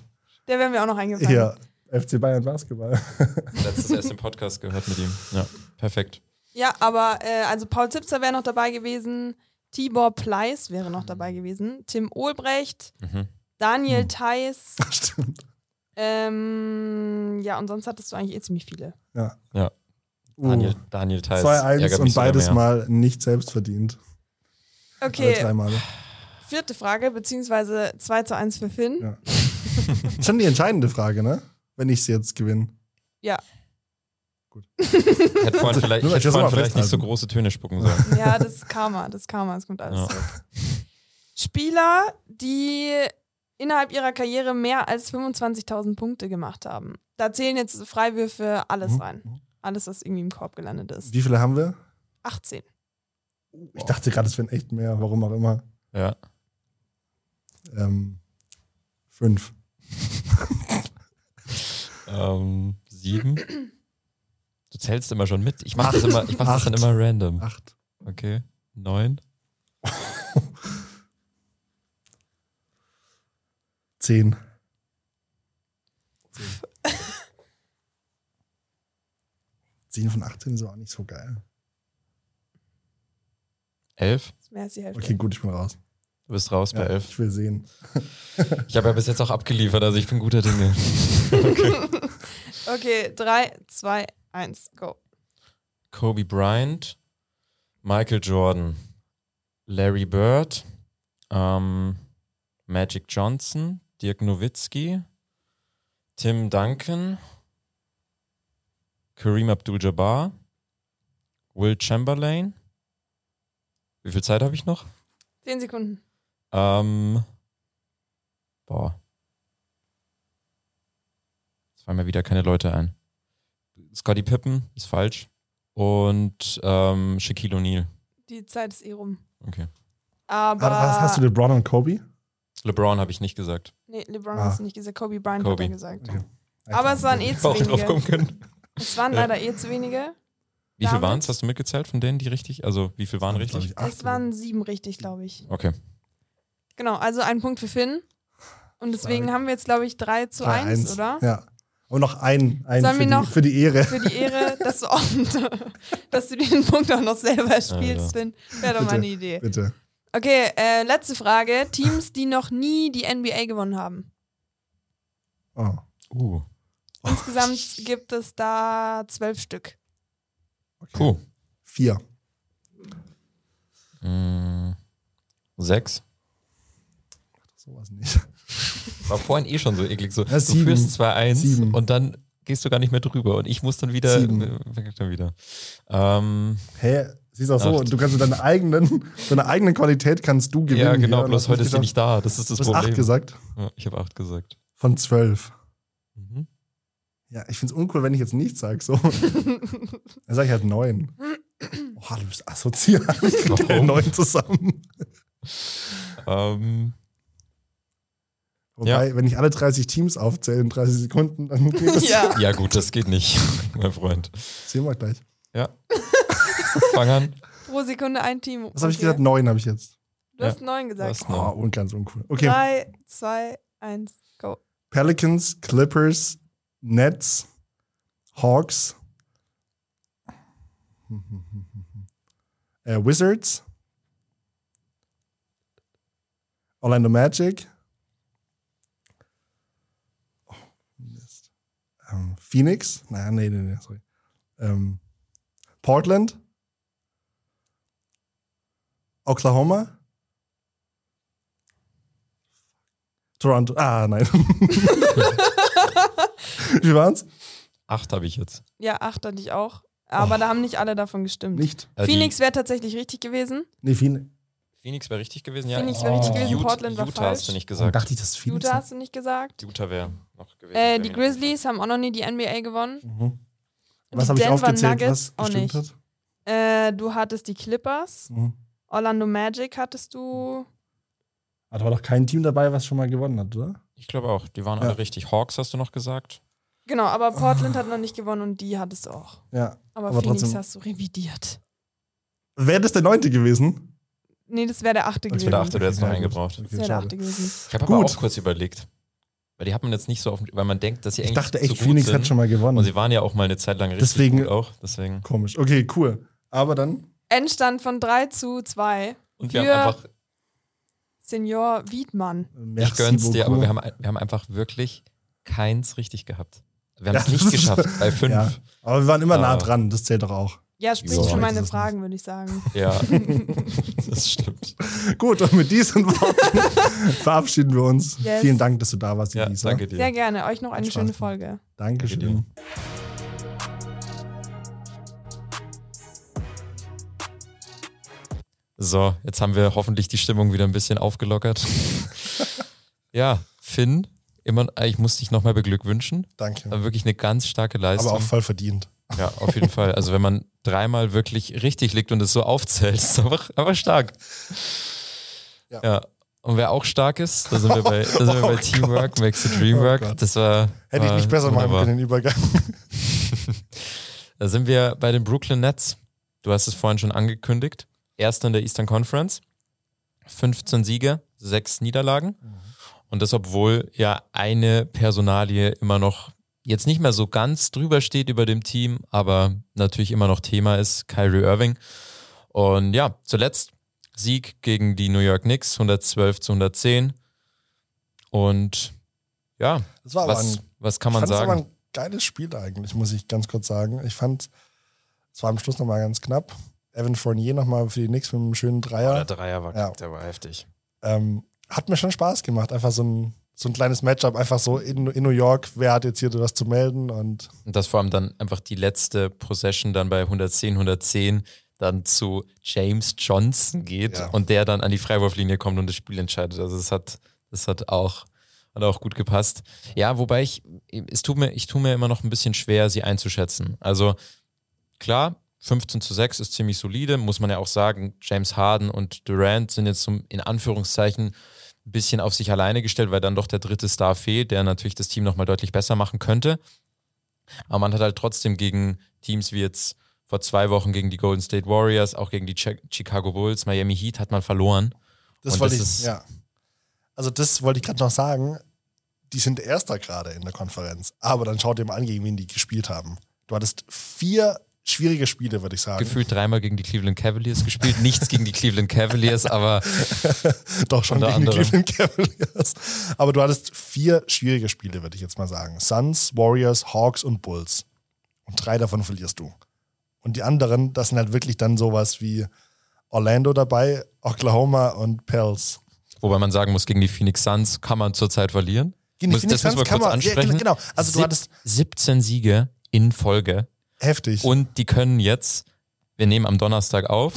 Speaker 6: Der wäre mir auch noch eingefallen.
Speaker 4: Ja, FC Bayern Basketball.
Speaker 5: Letztes erst im Podcast gehört mit ihm. Ja, perfekt.
Speaker 6: Ja, aber äh, also Paul Zipser wäre noch dabei gewesen, Tibor Pleiss wäre noch dabei gewesen, Tim Olbrecht,
Speaker 5: Mhm.
Speaker 6: Daniel
Speaker 4: Hm.
Speaker 6: Theiss,
Speaker 4: Stimmt.
Speaker 6: ähm, ja, und sonst hattest du eigentlich eh ziemlich viele.
Speaker 4: Ja.
Speaker 5: Ja.
Speaker 4: Uh,
Speaker 5: Daniel, Daniel Theiss.
Speaker 4: 2-1
Speaker 5: ärgert
Speaker 4: und beides mal nicht selbst verdient. Alle
Speaker 6: Okay,
Speaker 4: drei Male.
Speaker 6: vierte Frage, beziehungsweise 2 zu 1 für Finn.
Speaker 4: Ja. Schon die entscheidende Frage, ne? Wenn ich sie jetzt gewinne.
Speaker 6: Ja,
Speaker 5: Hätte vorhin vielleicht, ich hätte vorhin vielleicht nicht so große Töne spucken sollen.
Speaker 6: ja, das ist Karma, das ist Karma, es kommt alles
Speaker 5: Ja.
Speaker 6: zurück. Spieler, die innerhalb ihrer Karriere mehr als 25.000 Punkte gemacht haben. Da zählen jetzt Freiwürfe alles
Speaker 4: Mhm.
Speaker 6: rein. Alles, was irgendwie im Korb gelandet ist.
Speaker 4: Wie viele haben wir?
Speaker 6: 18.
Speaker 4: Ich dachte gerade, es wären echt mehr, warum auch immer.
Speaker 5: Ja.
Speaker 4: Ähm, fünf.
Speaker 5: Ähm, sieben. Du zählst immer schon mit. Ich mache das immer, ich mach das dann
Speaker 4: Acht.
Speaker 5: immer random.
Speaker 4: Acht.
Speaker 5: Okay. Neun.
Speaker 4: Zehn. Zehn von 18 ist aber auch nicht so geil.
Speaker 5: Elf.
Speaker 6: Das ist mehr als die Hälfte.
Speaker 4: Okay, gut, ich bin raus.
Speaker 5: Du bist raus bei
Speaker 4: Ja,
Speaker 5: elf.
Speaker 4: ich will sehen.
Speaker 5: Ich habe ja bis jetzt auch abgeliefert, also ich bin guter Dinge.
Speaker 6: Okay, 3, 2, 1, go.
Speaker 5: Kobe Bryant, Michael Jordan, Larry Bird, ähm, Magic Johnson, Dirk Nowitzki, Tim Duncan, Kareem Abdul-Jabbar, Will Chamberlain. Wie viel Zeit habe ich noch?
Speaker 6: Zehn Sekunden.
Speaker 5: Ähm, boah. Es fallen mir wieder keine Leute ein. Scotty Pippen ist falsch. Und ähm, Shaquille O'Neal.
Speaker 6: Die Zeit ist eh rum.
Speaker 5: Okay.
Speaker 6: Aber.
Speaker 4: Hast, hast du LeBron und Kobe?
Speaker 5: LeBron habe ich nicht gesagt.
Speaker 6: nee, LeBron
Speaker 4: Ah.
Speaker 6: hast du nicht gesagt. Kobe Bryant
Speaker 5: Kobe.
Speaker 6: hat er gesagt.
Speaker 4: Okay.
Speaker 6: Aber es waren eh zu
Speaker 5: Auch drauf kommen
Speaker 6: wenige.
Speaker 5: können.
Speaker 6: Es waren
Speaker 5: Ja.
Speaker 6: leider eh zu wenige.
Speaker 5: Wie viel
Speaker 6: Damit-
Speaker 5: waren es? Hast du mitgezählt von denen, die richtig? Also, wie viel waren richtig?
Speaker 6: Es waren sieben richtig, glaube ich.
Speaker 5: Okay.
Speaker 6: Genau, also ein Punkt für Finn. Und deswegen
Speaker 4: Stark.
Speaker 6: haben wir jetzt, glaube ich, 3 zu
Speaker 4: Drei,
Speaker 6: 1,
Speaker 4: eins.
Speaker 6: oder?
Speaker 4: Ja. Und noch ein, ein
Speaker 6: Sollen
Speaker 4: für, die,
Speaker 6: noch-
Speaker 4: für die Ehre.
Speaker 6: Für die Ehre, dass du, auch, dass du den Punkt auch noch selber spielst. Finn. Wäre doch mal eine Idee.
Speaker 4: Bitte.
Speaker 6: Okay, äh, letzte Frage. Teams, die noch nie die NBA gewonnen haben.
Speaker 4: Oh.
Speaker 5: Uh.
Speaker 6: Insgesamt gibt es da zwölf Stück.
Speaker 4: Okay.
Speaker 5: Puh.
Speaker 4: Vier.
Speaker 5: Mm, sechs.
Speaker 4: Sowas nicht.
Speaker 5: War vorhin eh schon so eklig. So,
Speaker 4: Ja,
Speaker 5: du
Speaker 4: sieben.
Speaker 5: führst 2-1
Speaker 4: Sieben.
Speaker 5: und dann gehst du gar nicht mehr drüber und ich muss dann wieder.
Speaker 4: Sieben.
Speaker 5: äh, dann wieder. Ähm,
Speaker 4: Hä? Siehst auch so,
Speaker 5: Acht.
Speaker 4: du kannst mit deiner eigenen, deine eigene Qualität kannst du gewinnen.
Speaker 5: ja, genau,
Speaker 4: hier. Und
Speaker 5: bloß heute ist sie nicht da. Das ist das
Speaker 4: Du hast
Speaker 5: Problem.
Speaker 4: acht gesagt.
Speaker 5: Ja, ich habe acht gesagt.
Speaker 4: Von zwölf.
Speaker 5: Mhm.
Speaker 4: Ja, ich find's uncool, wenn ich jetzt nichts sag. So. Dann sag ich halt neun. Oh, du bist asozial. Ich krieg
Speaker 5: Warum?
Speaker 4: neun zusammen.
Speaker 5: Ähm,
Speaker 4: Wobei, wenn ich alle 30 Teams aufzähle in 30 Sekunden, dann geht das.
Speaker 6: ja.
Speaker 5: ja, gut, das geht nicht, mein Freund.
Speaker 4: Sehen wir gleich.
Speaker 5: Ja. Fang an.
Speaker 6: Pro Sekunde ein Team.
Speaker 4: Was habe ich
Speaker 6: Okay.
Speaker 4: gesagt? Neun habe ich jetzt.
Speaker 6: Du hast neun gesagt.
Speaker 5: Was
Speaker 4: Oh, und ganz uncool. Okay.
Speaker 6: Drei, zwei, eins, go.
Speaker 4: Pelicans, Clippers, Nets, Hawks, äh, Wizards, Orlando Magic, oh. Ähm, Phoenix, nein, nee, nee, nee, sorry. Ähm, Portland, Oklahoma, Toronto, ah, nein. Wie waren's?
Speaker 5: Acht habe ich jetzt.
Speaker 6: Ja, acht hatte ich auch. Aber
Speaker 4: Oh.
Speaker 6: da haben nicht alle davon gestimmt.
Speaker 4: Nicht.
Speaker 6: Phoenix wäre tatsächlich richtig gewesen.
Speaker 4: Nee, Phoenix.
Speaker 5: Phoenix wäre richtig gewesen, ja.
Speaker 6: Phoenix
Speaker 4: wäre richtig
Speaker 6: gewesen,
Speaker 5: Ut-
Speaker 6: Portland war
Speaker 5: Utah
Speaker 6: falsch.
Speaker 5: hast du nicht gesagt.
Speaker 4: dachte ich, das Phoenix.
Speaker 6: Utah hast du nicht gesagt.
Speaker 5: Utah wäre noch gewesen.
Speaker 6: Äh, die Grizzlies haben auch noch nie die NBA gewonnen.
Speaker 4: Mhm.
Speaker 6: Die
Speaker 4: Was habe ich
Speaker 6: Denver
Speaker 4: aufgezählt,
Speaker 6: Nuggets
Speaker 4: was
Speaker 6: auch
Speaker 4: gestimmt
Speaker 6: nicht.
Speaker 4: hat?
Speaker 6: Äh, du hattest die Clippers.
Speaker 4: Mhm.
Speaker 6: Orlando Magic hattest du.
Speaker 4: Ah, Da war doch kein Team dabei, was schon mal gewonnen hat, oder?
Speaker 5: Ich glaube auch. Die waren
Speaker 4: Ja.
Speaker 5: alle richtig. Hawks hast du noch gesagt.
Speaker 6: Genau, aber Portland hat noch nicht gewonnen und die hattest du auch.
Speaker 4: Ja.
Speaker 6: Aber,
Speaker 4: Aber
Speaker 6: Phoenix
Speaker 4: trotzdem-
Speaker 6: hast du revidiert.
Speaker 4: Wäre das der neunte gewesen?
Speaker 6: Nee, das wäre der achte
Speaker 5: Das
Speaker 6: gewesen.
Speaker 5: wäre der achte, du hättest noch
Speaker 4: Ja,
Speaker 5: einen
Speaker 4: gut.
Speaker 5: gebraucht.
Speaker 6: Das wäre der achte gewesen.
Speaker 5: Ich habe aber auch kurz überlegt. Weil die hat man jetzt nicht so auf dem, weil man denkt, dass sie
Speaker 4: Ich
Speaker 5: eigentlich
Speaker 4: dachte
Speaker 5: so
Speaker 4: echt,
Speaker 5: gut
Speaker 4: Phoenix
Speaker 5: sind.
Speaker 4: hat schon mal gewonnen.
Speaker 5: Und sie waren ja auch mal eine Zeit lang richtig
Speaker 4: Deswegen-
Speaker 5: gut auch. Deswegen.
Speaker 4: Komisch. Okay, cool. Aber dann,
Speaker 6: Endstand von 3 zu 2.
Speaker 5: Und wir
Speaker 6: Für-
Speaker 5: haben einfach,
Speaker 6: Senior Wiedmann.
Speaker 4: merci
Speaker 5: ich gönn's dir, aber wir haben, wir haben einfach wirklich keins richtig gehabt. Wir haben
Speaker 4: Ja,
Speaker 5: es nicht geschafft bei fünf.
Speaker 4: Ja. Aber wir waren immer nah
Speaker 5: Ah.
Speaker 4: dran, das zählt doch auch.
Speaker 6: Ja, spricht
Speaker 5: So.
Speaker 4: weiß
Speaker 6: meine Fragen, würde ich sagen.
Speaker 5: Ja, das stimmt.
Speaker 4: Gut, und mit diesen Worten verabschieden wir uns.
Speaker 6: Yes.
Speaker 4: Vielen Dank, dass du da warst,
Speaker 5: Ja,
Speaker 4: Elisa.
Speaker 5: danke dir.
Speaker 6: Sehr gerne. Euch noch eine
Speaker 4: Spaß
Speaker 6: schöne. Folge.
Speaker 4: Dankeschön.
Speaker 5: Danke So, jetzt haben wir hoffentlich die Stimmung wieder ein bisschen aufgelockert. ja, Finn, immer, ich muss dich nochmal beglückwünschen.
Speaker 4: Danke.
Speaker 5: War wirklich eine ganz starke Leistung.
Speaker 4: Aber auch voll verdient.
Speaker 5: Ja, auf jeden Fall. Also wenn man dreimal wirklich richtig liegt und es so aufzählt, ist einfach, einfach stark.
Speaker 4: Ja.
Speaker 5: Ja. Und wer auch stark ist, da sind wir bei, sind wir bei
Speaker 4: Oh
Speaker 5: Teamwork
Speaker 4: Gott.
Speaker 5: makes the dream
Speaker 4: Oh
Speaker 5: das war.
Speaker 4: Hätte ich
Speaker 5: war
Speaker 4: nicht besser machen
Speaker 5: wunderbar.
Speaker 4: können, den Übergang.
Speaker 5: Da sind wir bei den Brooklyn Nets. Du hast es vorhin schon angekündigt. Erster in der Eastern Conference. 15 Siege, 6 Niederlagen. Und das, obwohl ja eine Personalie immer noch jetzt nicht mehr so ganz drüber steht über dem Team, aber natürlich immer noch Thema ist, Kyrie Irving. Und ja, zuletzt Sieg gegen die New York Knicks, 112 zu 110. Und ja,
Speaker 4: Das war
Speaker 5: was,
Speaker 4: ein
Speaker 5: was kann man
Speaker 4: ich fand es aber
Speaker 5: sagen?
Speaker 4: ein geiles Spiel eigentlich, muss ich ganz kurz sagen. Ich fand, es war am Schluss nochmal ganz knapp. Evan Fournier nochmal für die Knicks mit einem schönen Dreier.
Speaker 5: Der Dreier war,
Speaker 4: Ja.
Speaker 5: der war heftig.
Speaker 4: Ähm, hat mir schon Spaß gemacht, einfach so ein, so ein kleines Matchup, einfach so in, in New York, wer hat jetzt hier was zu melden und
Speaker 5: Und dass vor allem dann einfach die letzte Possession dann bei 110, 110 dann zu James Johnson geht
Speaker 4: Ja.
Speaker 5: und der dann an die Freiwurflinie kommt und das Spiel entscheidet. Also das hat, das hat auch, hat auch gut gepasst. Ja, wobei ich, es tut mir, ich tue mir immer noch ein bisschen schwer, sie einzuschätzen. Also klar, 15 zu 6 ist ziemlich solide, muss man ja auch sagen. James Harden und Durant sind jetzt zum, in Anführungszeichen ein bisschen auf sich alleine gestellt, weil dann doch der dritte Star fehlt, der natürlich das Team nochmal deutlich besser machen könnte. Aber man hat halt trotzdem gegen Teams wie jetzt vor zwei Wochen gegen die Golden State Warriors, auch gegen die Chi- Chicago Bulls, Miami Heat hat man verloren.
Speaker 4: das
Speaker 5: Und
Speaker 4: wollte
Speaker 5: das
Speaker 4: ich,
Speaker 5: ist-
Speaker 4: ja. Also das wollte ich gerade noch sagen. Die sind Erster gerade in der Konferenz. Aber dann schaut dir mal an, gegen wen die gespielt haben. Du hattest vier schwierige Spiele, würde ich sagen.
Speaker 5: Gefühlt dreimal gegen die Cleveland Cavaliers gespielt. Nichts gegen die Cleveland Cavaliers, aber
Speaker 4: Doch schon gegen die
Speaker 5: anderem.
Speaker 4: Cleveland Cavaliers. Aber du hattest vier schwierige Spiele, würde ich jetzt mal sagen. Suns, Warriors, Hawks und Bulls. Und drei davon verlierst du. Und die anderen, das sind halt wirklich dann sowas wie Orlando dabei, Oklahoma und Pels.
Speaker 5: wobei man sagen muss, gegen die Phoenix Suns kann man zurzeit verlieren.
Speaker 4: Gegen die Phoenix Suns kann man- ja,
Speaker 5: ansprechen.
Speaker 4: genau. Also du
Speaker 5: Sieb-
Speaker 4: hattest-
Speaker 5: 17 Siege in Folge.
Speaker 4: Heftig.
Speaker 5: Und die können jetzt, wir nehmen am Donnerstag auf,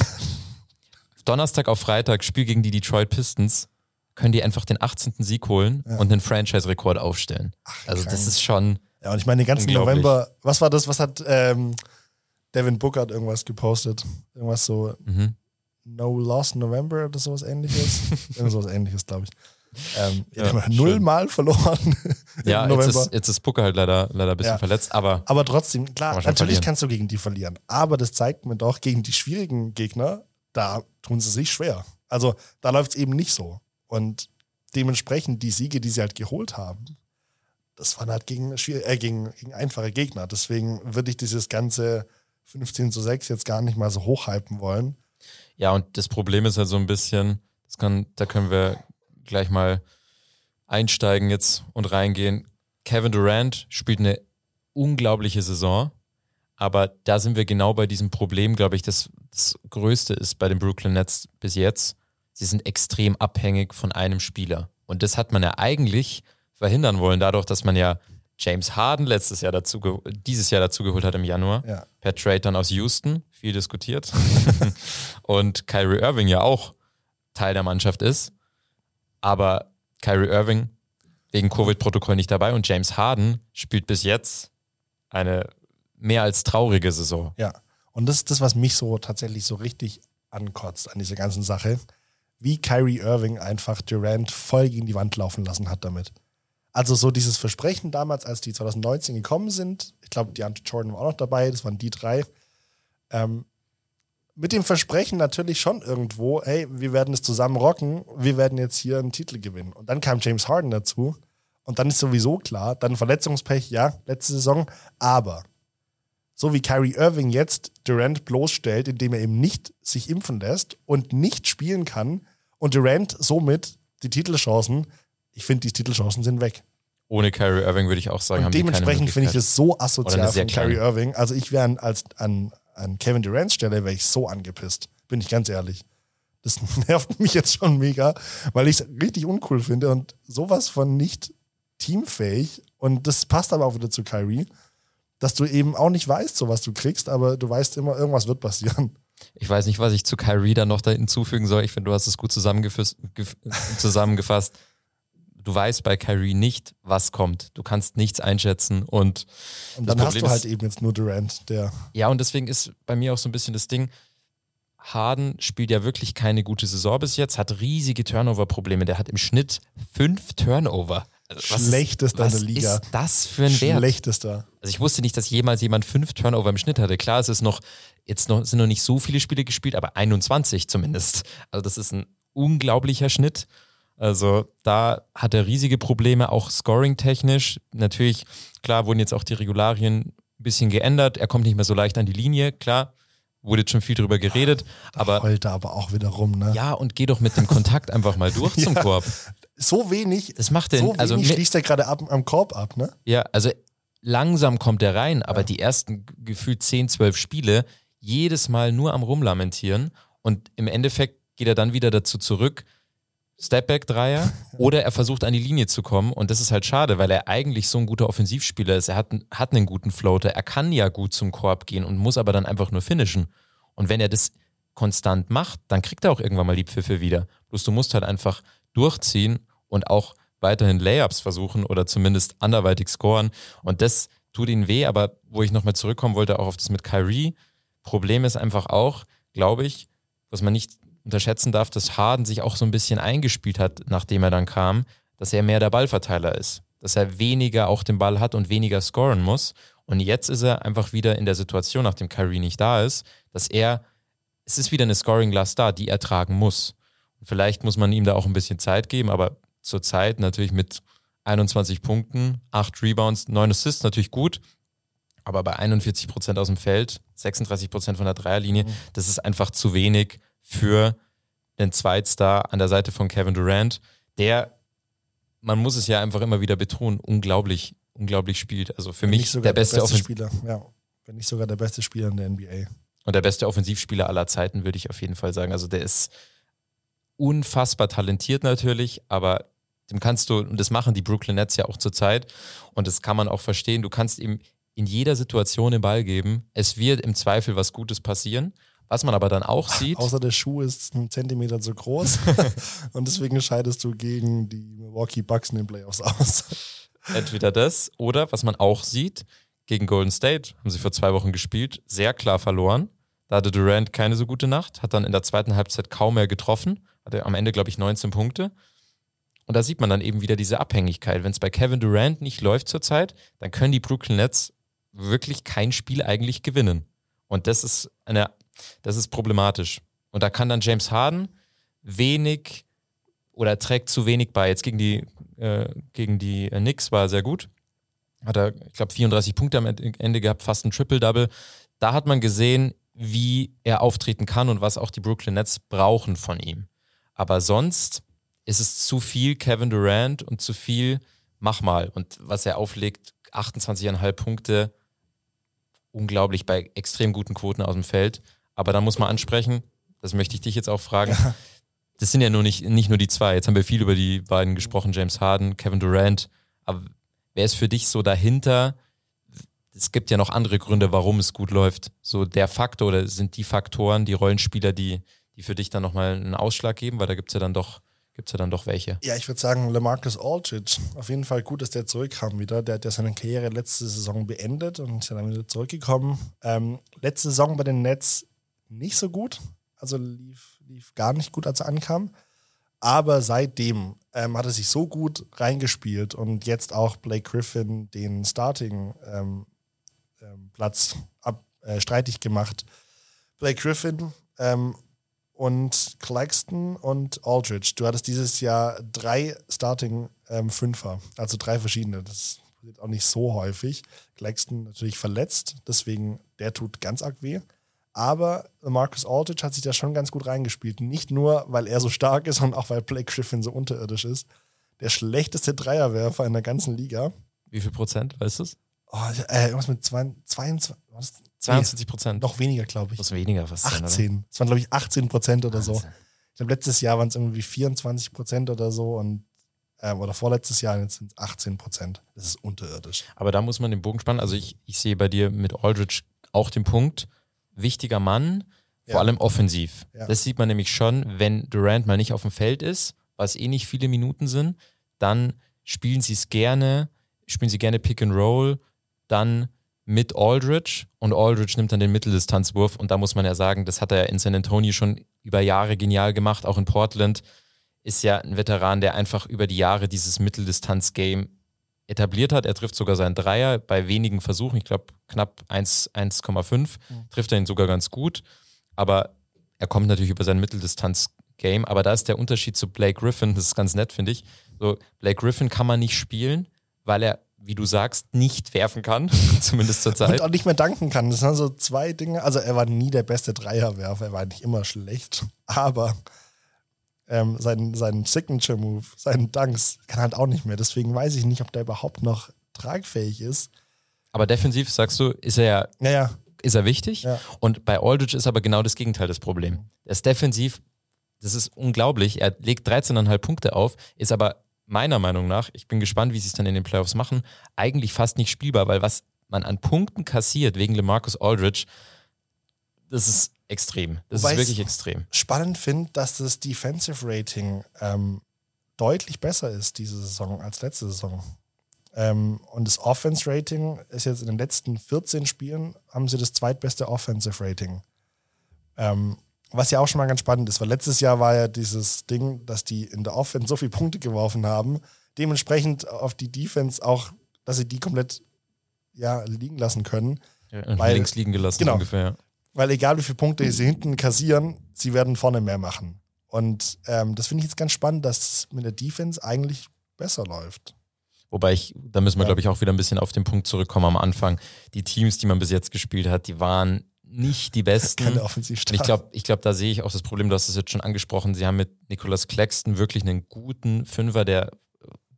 Speaker 5: Donnerstag auf Freitag, Spiel gegen die Detroit Pistons, können die einfach den 18. Sieg holen und einen Franchise-Rekord aufstellen. also das
Speaker 4: krank.
Speaker 5: ist schon,
Speaker 4: ja, und ich meine, den ganzen. November, was war das? Was hat ähm, Devin Booker hat irgendwas gepostet? Irgendwas so
Speaker 5: mhm.
Speaker 4: No Lost November oder sowas ähnliches. Irgend sowas ähnliches, glaube ich. Ähm, ja, nullmal verloren
Speaker 5: ja, jetzt ist, jetzt ist Booker halt leider, leider ein bisschen
Speaker 4: Ja.
Speaker 5: verletzt, aber
Speaker 4: Aber trotzdem, klar, natürlich
Speaker 5: verlieren.
Speaker 4: kannst du gegen die verlieren. Aber das zeigt mir doch, gegen die schwierigen Gegner, da tun sie sich schwer. Also da läuft es eben nicht so. Und dementsprechend die Siege, die sie halt geholt haben, das waren halt gegen, äh, gegen, gegen einfache Gegner. Deswegen würde ich dieses ganze 15 zu 6 jetzt gar nicht mal so hochhypen wollen.
Speaker 5: ja, und das Problem ist halt so ein bisschen, das kann, da können wir gleich mal einsteigen jetzt und reingehen. Kevin Durant spielt eine unglaubliche Saison, aber da sind wir genau bei diesem Problem, glaube ich, das, das Größte ist bei den Brooklyn Nets bis jetzt, sie sind extrem abhängig von einem Spieler. Und das hat man ja eigentlich verhindern wollen, dadurch, dass man ja James Harden letztes Jahr dazu, dieses Jahr dazu geholt hat im Januar.
Speaker 4: Ja.
Speaker 5: Per Trade dann aus Houston, viel diskutiert. und Kyrie Irving ja auch Teil der Mannschaft ist. Aber Kyrie Irving wegen Covid-Protokoll nicht dabei und James Harden spielt bis jetzt eine mehr als traurige Saison.
Speaker 4: Ja. Und das ist das, was mich so tatsächlich so richtig ankotzt an dieser ganzen Sache. Wie Kyrie Irving einfach Durant voll gegen die Wand laufen lassen hat damit. Also so dieses Versprechen damals, als die 2019 gekommen sind, ich glaube, die Jordan war auch noch dabei, das waren die drei. Ähm, mit dem Versprechen natürlich schon irgendwo, hey, wir werden es zusammen rocken, wir werden jetzt hier einen Titel gewinnen. Und dann kam James Harden dazu und dann ist sowieso klar, dann Verletzungspech, ja, letzte Saison, aber so wie Kyrie Irving jetzt Durant bloßstellt, indem er eben nicht sich impfen lässt und nicht spielen kann und Durant somit die Titelchancen, ich finde, die Titelchancen sind weg.
Speaker 5: Ohne Kyrie Irving würde ich auch sagen,
Speaker 4: Und
Speaker 5: haben
Speaker 4: dementsprechend finde ich das so asozial von Kyrie. Irving. Also ich wäre als an, an Kevin Durants Stelle wäre ich so angepisst, bin ich ganz ehrlich. Das nervt mich jetzt schon mega, weil ich es richtig uncool finde und sowas von nicht teamfähig. Und das passt aber auch wieder zu Kyrie, dass du eben auch nicht weißt, so was du kriegst, aber du weißt immer, irgendwas wird passieren.
Speaker 5: Ich weiß nicht, was ich zu Kyrie dann noch da hinzufügen soll. Ich finde, du hast es gut zusammengefasst. Du weißt bei Kyrie nicht, was kommt. Du kannst nichts einschätzen und
Speaker 4: Und dann hast du halt
Speaker 5: ist-
Speaker 4: eben jetzt nur Durant, der
Speaker 5: Ja, und deswegen ist bei mir auch so ein bisschen das Ding, Harden spielt ja wirklich keine gute Saison bis jetzt, hat riesige Turnover-Probleme. Der hat im Schnitt fünf Turnover. Also was
Speaker 4: Schlechtester in
Speaker 5: was
Speaker 4: der Liga.
Speaker 5: ist das für ein Wert?
Speaker 4: schlechtester.
Speaker 5: Also ich wusste nicht, dass jemals jemand fünf Turnover im Schnitt hatte. Klar, es ist noch, jetzt noch, sind noch nicht so viele Spiele gespielt, aber 21 zumindest. Also das ist ein unglaublicher Schnitt. Also da hat er riesige Probleme, auch scoring-technisch. Natürlich, klar, wurden jetzt auch die Regularien ein bisschen geändert. Er kommt nicht mehr so leicht an die Linie, klar. Wurde jetzt schon viel drüber geredet. Aber
Speaker 4: Heult er aber auch wieder rum, ne?
Speaker 5: ja, und geh doch mit dem Kontakt einfach mal durch zum
Speaker 4: Ja.
Speaker 5: Korb.
Speaker 4: So wenig,
Speaker 5: Das macht den,
Speaker 4: so wenig
Speaker 5: also mit-
Speaker 4: schließt er gerade ab, am Korb ab, ne?
Speaker 5: Ja, also langsam kommt er rein, aber die ersten gefühlt 10, 12 Spiele jedes Mal nur am Rumlamentieren und im Endeffekt geht er dann wieder dazu zurück, Stepback-Dreier oder er versucht an die Linie zu kommen und das ist halt schade, weil er eigentlich so ein guter Offensivspieler ist. Er hat, hat einen guten Floater, er kann ja gut zum Korb gehen und muss aber dann einfach nur finishen. Und wenn er das konstant macht, dann kriegt er auch irgendwann mal die Pfiffe wieder. Bloß du musst halt einfach durchziehen und auch weiterhin Layups versuchen oder zumindest anderweitig scoren und das tut ihnen weh, aber wo ich nochmal zurückkommen wollte, auch auf das mit Kyrie, Problem ist einfach auch, glaube ich, was man nicht unterschätzen darf, dass Harden sich auch so ein bisschen eingespielt hat, nachdem er dann kam, dass er mehr der Ballverteiler ist. Dass er weniger auch den Ball hat und weniger scoren muss. Und jetzt ist er einfach wieder in der Situation, nachdem Kyrie nicht da ist, dass er, es ist wieder eine Scoring-Last da, die er tragen muss. Und vielleicht muss man ihm da auch ein bisschen Zeit geben, aber zurzeit natürlich mit 21 Punkten, 8 Rebounds, 9 Assists natürlich gut, aber bei 41 Prozent aus dem Feld, 36 Prozent von der Dreierlinie, mhm. das ist einfach zu wenig für den Zweitstar an der Seite von Kevin Durant, der, man muss es ja einfach immer wieder betonen, unglaublich, unglaublich spielt. Also für Wenn mich der beste,
Speaker 4: der beste Spieler, ja. Wenn nicht sogar der beste Spieler in der NBA.
Speaker 5: Und der beste Offensivspieler aller Zeiten, würde ich auf jeden Fall sagen. Also der ist unfassbar talentiert natürlich, aber dem kannst du, und das machen die Brooklyn Nets ja auch zurzeit, und das kann man auch verstehen, du kannst ihm in jeder Situation den Ball geben. Es wird im Zweifel was Gutes passieren. Was man aber dann auch sieht.
Speaker 4: Außer der Schuh ist einen Zentimeter zu groß. und deswegen scheidest du gegen die Milwaukee Bucks in den Playoffs aus.
Speaker 5: Entweder das oder was man auch sieht, gegen Golden State haben sie vor zwei Wochen gespielt, sehr klar verloren. Da hatte Durant keine so gute Nacht, hat dann in der zweiten Halbzeit kaum mehr getroffen, hatte am Ende, glaube ich, 19 Punkte. Und da sieht man dann eben wieder diese Abhängigkeit. Wenn es bei Kevin Durant nicht läuft zurzeit, dann können die Brooklyn Nets wirklich kein Spiel eigentlich gewinnen. Und das ist eine, das ist problematisch. Und da kann dann James Harden wenig oder trägt zu wenig bei. Jetzt gegen die, äh, gegen die Knicks war er sehr gut. Hat er, ich glaube, 34 Punkte am Ende gehabt, fast ein Triple-Double. Da hat man gesehen, wie er auftreten kann und was auch die Brooklyn Nets brauchen von ihm. Aber sonst ist es zu viel Kevin Durant und zu viel mach mal. Und was er auflegt, 28,5 Punkte, unglaublich bei extrem guten Quoten aus dem Feld. Aber da muss man ansprechen, das möchte ich dich jetzt auch fragen. Ja. Das sind ja nur nicht, nicht nur die zwei. Jetzt haben wir viel über die beiden gesprochen, James Harden, Kevin Durant. Aber wer ist für dich so dahinter? Es gibt ja noch andere Gründe, warum es gut läuft. So der Faktor oder sind die Faktoren, die Rollenspieler, die, die für dich dann nochmal einen Ausschlag geben? Weil da gibt es ja dann doch gibt es ja dann doch welche.
Speaker 4: Ja, ich würde sagen, Lamarcus Aldridge. Auf jeden Fall gut, dass der zurückkam wieder. Der hat ja seine Karriere letzte Saison beendet und ist dann wieder zurückgekommen. Ähm, letzte Saison bei den Nets nicht so gut. Also lief, lief gar nicht gut, als er ankam. Aber seitdem ähm, hat er sich so gut reingespielt und jetzt auch Blake Griffin den Starting-Platz ähm, ähm, äh, streitig gemacht. Blake Griffin ähm, und Claxton und Aldridge. Du hattest dieses Jahr drei Starting-Fünfer, ähm, also drei verschiedene. Das passiert auch nicht so häufig. Claxton natürlich verletzt, deswegen der tut ganz arg weh. Aber Marcus Aldridge hat sich da schon ganz gut reingespielt. Nicht nur, weil er so stark ist, sondern auch, weil Blake Griffin so unterirdisch ist. Der schlechteste Dreierwerfer in der ganzen Liga.
Speaker 5: Wie viel Prozent, weißt du es?
Speaker 4: Oh, äh, irgendwas mit 22, was?
Speaker 5: 22 Prozent.
Speaker 4: Noch weniger, glaube ich.
Speaker 5: Was weniger, was
Speaker 4: 18. Es waren, glaube ich, 18 Prozent oder so. Ich glaube, letztes Jahr waren es irgendwie 24 Prozent oder so und ähm, oder vorletztes Jahr jetzt sind es 18 Prozent. Das ist unterirdisch.
Speaker 5: Aber da muss man den Bogen spannen. Also ich, ich sehe bei dir mit Aldridge auch den Punkt, wichtiger Mann, vor ja. allem offensiv. Ja. Das sieht man nämlich schon, wenn Durant mal nicht auf dem Feld ist, was eh nicht viele Minuten sind, dann spielen sie es gerne, spielen sie gerne Pick and Roll, dann mit Aldridge und Aldridge nimmt dann den Mitteldistanzwurf und da muss man ja sagen, das hat er in San Antonio schon über Jahre genial gemacht, auch in Portland ist ja ein Veteran, der einfach über die Jahre dieses Mitteldistanz-Game etabliert hat. Er trifft sogar seinen Dreier bei wenigen Versuchen, ich glaube knapp 1,5, mhm. trifft er ihn sogar ganz gut, aber er kommt natürlich über sein Mitteldistanz-Game, aber da ist der Unterschied zu Blake Griffin, das ist ganz nett, finde ich. So, Blake Griffin kann man nicht spielen, weil er wie du sagst, nicht werfen kann, zumindest zur Zeit. Und
Speaker 4: auch nicht mehr danken kann. Das sind so zwei Dinge. Also er war nie der beste Dreierwerfer, er war nicht immer schlecht, aber ähm, sein, sein Signature-Move, seinen Dunks kann halt auch nicht mehr. Deswegen weiß ich nicht, ob der überhaupt noch tragfähig ist.
Speaker 5: Aber defensiv, sagst du, ist er ja,
Speaker 4: ja, ja.
Speaker 5: Ist er wichtig? Ja. Und bei Aldridge ist aber genau das Gegenteil das Problem. Er ist defensiv das ist unglaublich. Er legt 13,5 Punkte auf, ist aber meiner Meinung nach, ich bin gespannt, wie sie es dann in den Playoffs machen, eigentlich fast nicht spielbar, weil was man an Punkten kassiert wegen LeMarcus Aldridge, das ist extrem. Das
Speaker 4: Wobei
Speaker 5: ist wirklich
Speaker 4: ich-
Speaker 5: extrem.
Speaker 4: Spannend finde, dass das Defensive Rating ähm, deutlich besser ist diese Saison als letzte Saison. Ähm, und das Offense Rating ist jetzt in den letzten 14 Spielen, haben sie das zweitbeste Offensive Rating. Ähm, was ja auch schon mal ganz spannend ist, weil letztes Jahr war ja dieses Ding, dass die in der Offense so viele Punkte geworfen haben, dementsprechend auf die Defense auch, dass sie die komplett ja, liegen lassen können.
Speaker 5: Ja,
Speaker 4: Weil-
Speaker 5: links liegen gelassen
Speaker 4: genau.
Speaker 5: ungefähr. Ja.
Speaker 4: Weil egal wie viele Punkte sie hinten kassieren, sie werden vorne mehr machen. Und ähm, das finde ich jetzt ganz spannend, dass es mit der Defense eigentlich besser läuft.
Speaker 5: Wobei ich, da müssen wir,
Speaker 4: Ja.
Speaker 5: glaube ich, auch wieder ein bisschen auf den Punkt zurückkommen am Anfang. Die Teams, die man bis jetzt gespielt hat, die waren nicht die besten.
Speaker 4: Keine
Speaker 5: Und
Speaker 4: Offensivstart.
Speaker 5: ich glaube, ich glaub, da sehe ich auch das Problem, du hast es jetzt schon angesprochen. Sie haben mit Nicholas Claxton wirklich einen guten Fünfer, der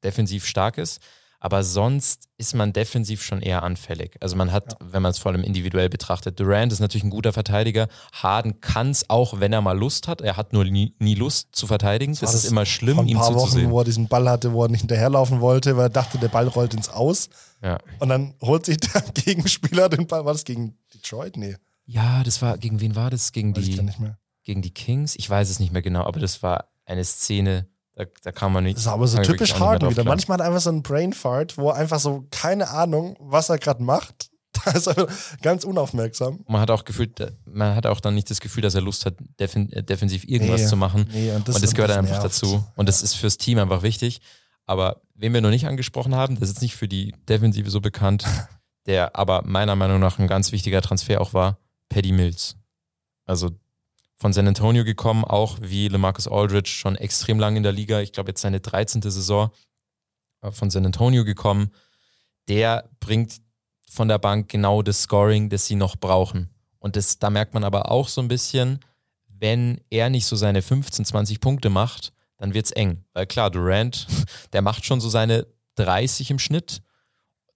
Speaker 5: defensiv stark ist. Aber sonst ist man defensiv schon eher anfällig. Also man hat, wenn man es vor allem individuell betrachtet, Durant ist natürlich ein guter Verteidiger. Harden kann es auch, wenn er mal Lust hat. Er hat nur nie, nie Lust zu verteidigen. Das,
Speaker 4: war
Speaker 5: ist immer schlimm,
Speaker 4: vor ein
Speaker 5: ihm
Speaker 4: paar Wochen,
Speaker 5: zuzusehen.
Speaker 4: wo er diesen Ball hatte, wo er nicht hinterherlaufen wollte, weil er dachte, der Ball rollt ins Aus.
Speaker 5: Ja.
Speaker 4: Und dann holt sich der Gegenspieler den Ball. War das gegen Detroit? Nee,
Speaker 5: ja, das war, gegen wen war das? Gegen
Speaker 4: weiß
Speaker 5: die,
Speaker 4: gar nicht mehr.
Speaker 5: gegen die Kings? Ich weiß es nicht mehr genau, aber das war eine Szene, da, da kann man nicht.
Speaker 4: Das ist aber so typisch Harden wieder. Manchmal hat er einfach so einen Brain Fart, wo er einfach so keine Ahnung, was er gerade macht. Da ist er ganz unaufmerksam.
Speaker 5: Man hat auch gefühlt, man hat auch dann nicht das Gefühl, dass er Lust hat, defen, äh, defensiv irgendwas
Speaker 4: Nee,
Speaker 5: zu machen.
Speaker 4: nee, und das-
Speaker 5: und das gehört
Speaker 4: das
Speaker 5: einfach
Speaker 4: nervt.
Speaker 5: dazu. Und das ist fürs Team einfach wichtig. Aber wen wir noch nicht angesprochen haben, das ist nicht für die Defensive so bekannt, der aber meiner Meinung nach ein ganz wichtiger Transfer auch war, Paddy Mills. Also von San Antonio gekommen, auch wie LeMarcus Aldridge, schon extrem lang in der Liga. Ich glaube, jetzt seine 13. Saison äh, von San Antonio gekommen. Der bringt von der Bank genau das Scoring, das sie noch brauchen. Und das, da merkt man aber auch so ein bisschen, wenn er nicht so seine 15, 20 Punkte macht, dann wird's eng. Weil klar, Durant, der macht schon so seine 30 im Schnitt.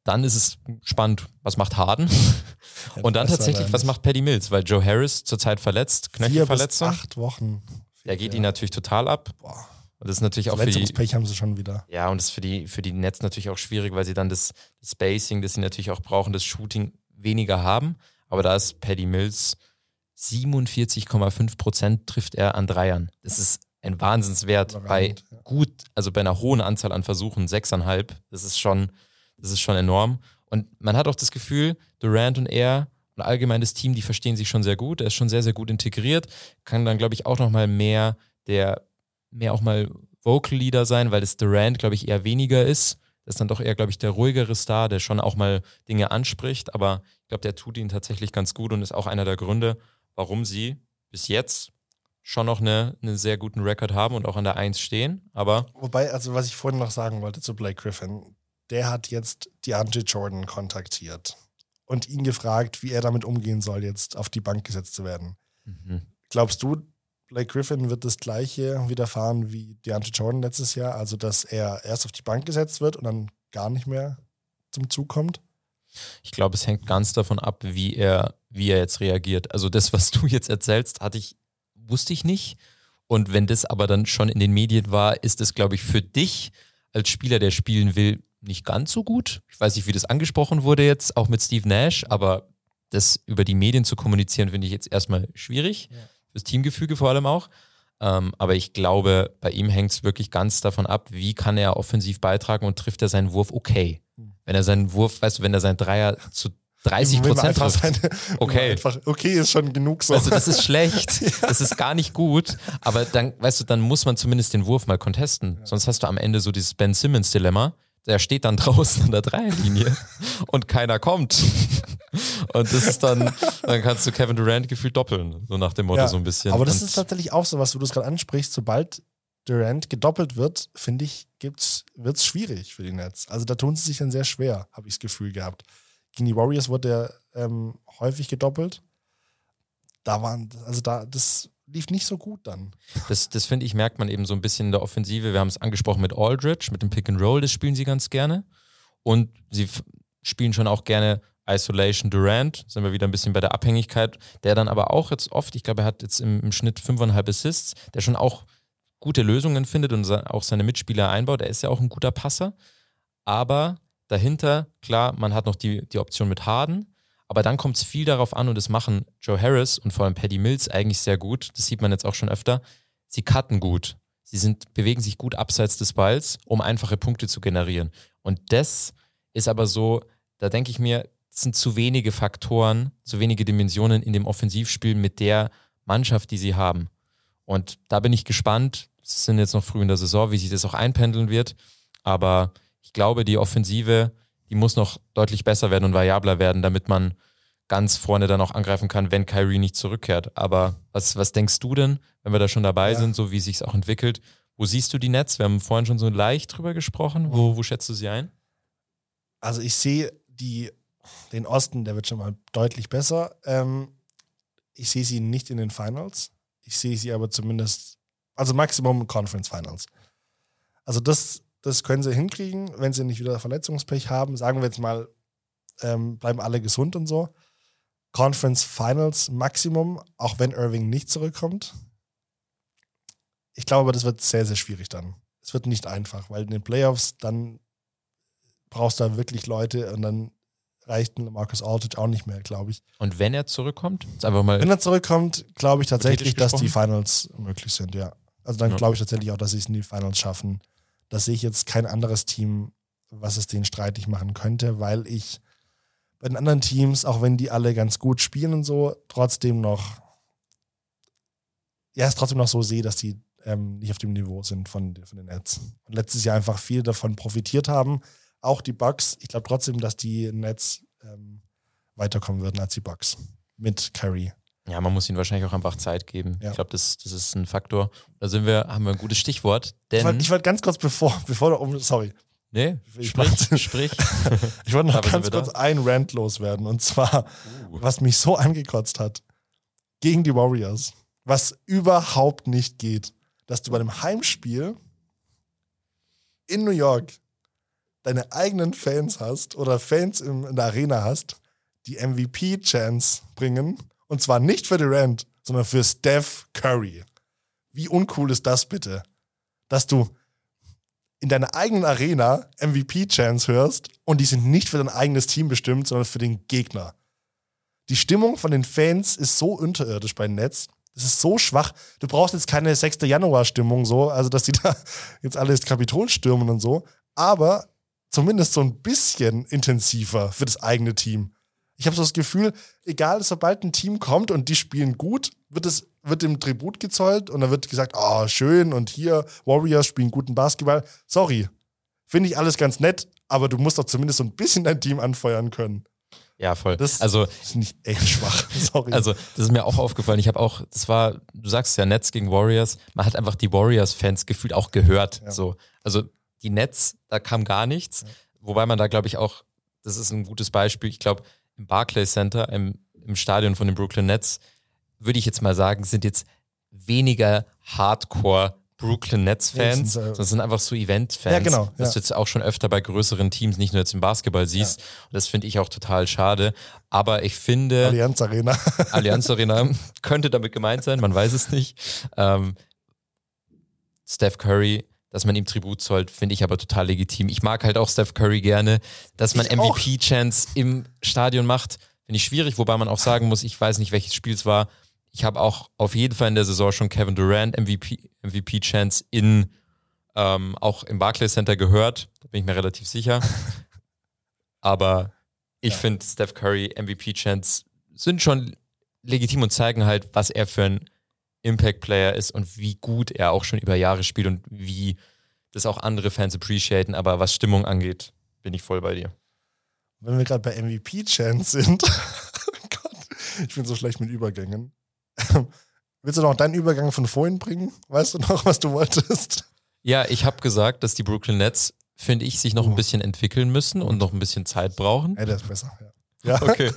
Speaker 5: Dann ist es spannend, was macht Harden? Und dann tatsächlich, was macht Paddy Mills? Weil Joe Harris zurzeit verletzt, Knöchelverletzung.
Speaker 4: acht Wochen.
Speaker 5: Der geht
Speaker 4: Ja.
Speaker 5: ihn natürlich total ab.
Speaker 4: Boah.
Speaker 5: Und das ist natürlich auch für die,
Speaker 4: Verletzungspech haben sie schon wieder.
Speaker 5: ja, und das ist für die, für die Nets natürlich auch schwierig, weil sie dann das, das Spacing, das sie natürlich auch brauchen, das Shooting weniger haben. Aber da ist Paddy Mills 47,5 Prozent trifft er an Dreiern. Das ist ein Wahnsinnswert bei
Speaker 4: Überragend,
Speaker 5: gut, also bei einer hohen Anzahl an Versuchen, sechseinhalb. Das ist schon, das ist schon enorm. Und man hat auch das Gefühl, Durant und er und allgemein das Team, die verstehen sich schon sehr gut. Er ist schon sehr, sehr gut integriert. Kann dann, glaube ich, auch nochmal mehr der, mehr auch mal Vocal Leader sein, weil das Durant, glaube ich, eher weniger ist. Das ist dann doch eher, glaube ich, der ruhigere Star, der schon auch mal Dinge anspricht. Aber ich glaube, der tut ihnen tatsächlich ganz gut und ist auch einer der Gründe, warum sie bis jetzt schon noch eine, einen sehr guten Rekord haben und auch an der Eins stehen. Aber
Speaker 4: Wobei, also was ich vorhin noch sagen wollte zu Blake Griffin, der hat jetzt DeAndre Jordan kontaktiert und ihn gefragt, wie er damit umgehen soll, jetzt auf die Bank gesetzt zu werden.
Speaker 5: mhm.
Speaker 4: Glaubst du, Blake Griffin wird das gleiche widerfahren wie DeAndre Jordan letztes Jahr? Also, dass er erst auf die Bank gesetzt wird und dann gar nicht mehr zum Zug kommt?
Speaker 5: ich glaube, es hängt ganz davon ab, wie er, wie er jetzt reagiert. Also das, was du jetzt erzählst, hatte ich, wusste ich nicht. Und wenn das aber dann schon in den Medien war, ist es, glaube ich, für dich als Spieler, der spielen will, nicht ganz so gut. Ich weiß nicht, wie das angesprochen wurde jetzt, auch mit Steve Nash, aber das über die Medien zu kommunizieren, finde ich jetzt erstmal schwierig. Fürs Teamgefüge vor allem auch. Ähm, aber ich glaube, bei ihm hängt es wirklich ganz davon ab, wie kann er offensiv beitragen und trifft er seinen Wurf okay. Wenn er seinen Wurf, weißt du, wenn er seinen Dreier zu 30
Speaker 4: Wenn man
Speaker 5: Prozent trifft.
Speaker 4: seine-
Speaker 5: Okay.
Speaker 4: Einfach, okay, ist schon genug so.
Speaker 5: Also das ist schlecht, das ist gar nicht gut, aber dann, weißt du, dann muss man zumindest den Wurf mal contesten. Sonst hast du am Ende so dieses Ben Simmons Dilemma. Der steht dann draußen an der Dreierlinie und keiner kommt. Und das ist dann, dann kannst du Kevin Durant gefühlt doppeln, so nach dem Motto
Speaker 4: Ja,
Speaker 5: so ein bisschen.
Speaker 4: Aber das
Speaker 5: und
Speaker 4: ist tatsächlich auch so, was du das gerade ansprichst. Sobald Durant gedoppelt wird, finde ich, wird es schwierig für die Nets. Also da tun sie sich dann sehr schwer, habe ich das Gefühl gehabt. Gegen die Warriors wurde er ähm, häufig gedoppelt. Da waren, also da, das lief nicht so gut dann.
Speaker 5: Das, das finde ich, merkt man eben so ein bisschen in der Offensive. Wir haben es angesprochen mit Aldridge, mit dem Pick and Roll, das spielen sie ganz gerne. Und sie spielen schon auch gerne Isolation Durant, sind wir wieder ein bisschen bei der Abhängigkeit, der dann aber auch jetzt oft, ich glaube, er hat jetzt im, im Schnitt fünfeinhalb Assists, der schon auch gute Lösungen findet und auch seine Mitspieler einbaut. Er ist ja auch ein guter Passer. Aber dahinter, klar, man hat noch die, die Option mit Harden. Aber dann kommt es viel darauf an und das machen Joe Harris und vor allem Paddy Mills eigentlich sehr gut. Das sieht man jetzt auch schon öfter. Sie cutten gut. Sie sind, bewegen sich gut abseits des Balls, um einfache Punkte zu generieren. Und das ist aber so, da denke ich mir, sind zu wenige Faktoren, zu wenige Dimensionen in dem Offensivspiel mit der Mannschaft, die sie haben. Und da bin ich gespannt. Es sind jetzt noch früh in der Saison, wie sich das auch einpendeln wird. Aber ich glaube, die Offensive, die muss noch deutlich besser werden und variabler werden, damit man ganz vorne dann auch angreifen kann, wenn Kyrie nicht zurückkehrt. Aber was, was denkst du denn, wenn wir da schon dabei ja. sind, so wie es sich auch entwickelt? Wo siehst du die Nets? Wir haben vorhin schon so leicht drüber gesprochen. Wo, wo schätzt du sie ein?
Speaker 4: Also ich sehe die, den Osten, der wird schon mal deutlich besser. Ähm, ich sehe sie nicht in den Finals. Ich sehe sie aber zumindest, also Maximum Conference Finals. Also das, das können sie hinkriegen, wenn sie nicht wieder Verletzungspech haben. Sagen wir jetzt mal, ähm, bleiben alle gesund und so. Conference Finals Maximum, auch wenn Irving nicht zurückkommt. Ich glaube aber, das wird sehr, sehr schwierig dann. Es wird nicht einfach, weil in den Playoffs dann brauchst du da wirklich Leute und dann reicht Marcus Aldridge auch nicht mehr, glaube ich.
Speaker 5: Und wenn er zurückkommt? einfach mal
Speaker 4: wenn er zurückkommt, glaube ich tatsächlich, dass die Finals möglich sind, ja. Also dann ja. glaube ich tatsächlich auch, dass sie es in die Finals schaffen. Da sehe ich jetzt kein anderes Team, was es denen streitig machen könnte, weil ich bei den anderen Teams, auch wenn die alle ganz gut spielen und so, trotzdem noch, ja, es trotzdem noch so sehe, dass die ähm, nicht auf dem Niveau sind von, von den Nets. Und letztes Jahr einfach viel davon profitiert haben, auch die Bucks. Ich glaube trotzdem, dass die Nets ähm, weiterkommen würden als die Bucks mit Curry.
Speaker 5: Ja, man muss ihnen wahrscheinlich auch einfach Zeit geben. Ja. Ich glaube, das, das ist ein Faktor. Da sind wir, haben wir ein gutes Stichwort. Denn
Speaker 4: ich wollte wollt ganz kurz, bevor, bevor du um, sorry.
Speaker 5: Nee, ich sprich, sprich.
Speaker 4: ich wollte noch ganz kurz ein Rant loswerden. Und zwar, uh. was mich so angekotzt hat, gegen die Warriors, was überhaupt nicht geht, dass du bei einem Heimspiel in New York deine eigenen Fans hast oder Fans in der Arena hast, die MVP-Chance bringen. Und zwar nicht für Durant, sondern für Steph Curry. Wie uncool ist das bitte? Dass du in deiner eigenen Arena MVP-Chance hörst und die sind nicht für dein eigenes Team bestimmt, sondern für den Gegner. Die Stimmung von den Fans ist so unterirdisch bei Netz. Das ist so schwach. Du brauchst jetzt keine 6. Januar-Stimmung so, also dass die da jetzt alles Kapitol stürmen und so. Aber zumindest so ein bisschen intensiver für das eigene Team. Ich habe so das Gefühl, egal, sobald ein Team kommt und die spielen gut, wird es wird dem Tribut gezollt und dann wird gesagt, oh, schön und hier Warriors spielen guten Basketball. Sorry, finde ich alles ganz nett, aber du musst doch zumindest so ein bisschen dein Team anfeuern können.
Speaker 5: Ja, voll.
Speaker 4: Das
Speaker 5: also,
Speaker 4: ist nicht echt schwach. Sorry.
Speaker 5: Also, das ist mir auch aufgefallen. Ich habe auch, das war, du sagst ja Nets gegen Warriors. Man hat einfach die Warriors-Fans gefühlt auch gehört. Ja. So. Also, die Nets, da kam gar nichts. Ja. Wobei man da, glaube ich, auch, das ist ein gutes Beispiel. Ich glaube, im Barclays Center, im, im Stadion von den Brooklyn Nets, würde ich jetzt mal sagen, sind jetzt weniger Hardcore Brooklyn Nets-Fans, ja, das sind einfach so Event-Fans,
Speaker 4: ja, genau,
Speaker 5: was du jetzt auch schon öfter bei größeren Teams, nicht nur jetzt im Basketball siehst. Ja. Und das finde ich auch total schade. Aber ich finde.
Speaker 4: Allianz Arena.
Speaker 5: Allianz Arena könnte damit gemeint sein, man weiß es nicht. Ähm, Steph Curry, dass man ihm Tribut zollt, finde ich aber total legitim. Ich mag halt auch Steph Curry gerne, dass man MVP-Chance im Stadion macht. Finde ich schwierig, wobei man auch sagen muss, ich weiß nicht, welches Spiel es war ich habe auch auf jeden Fall in der Saison schon Kevin Durant MVP, MVP Chance in ähm, auch im Barclays Center gehört. Da bin ich mir relativ sicher. Aber ich ja. finde Steph Curry MVP Chance sind schon legitim und zeigen halt, was er für ein Impact Player ist und wie gut er auch schon über Jahre spielt und wie das auch andere Fans appreciaten. Aber was Stimmung angeht, bin ich voll bei dir.
Speaker 4: Wenn wir gerade bei MVP Chance sind, oh ich bin so schlecht mit Übergängen. Willst du noch deinen Übergang von vorhin bringen? Weißt du noch, was du wolltest?
Speaker 5: Ja, ich habe gesagt, dass die Brooklyn Nets, finde ich, sich noch ein oh. bisschen entwickeln müssen und noch ein bisschen Zeit brauchen.
Speaker 4: Ja, der ist besser, ja.
Speaker 5: ja. Okay.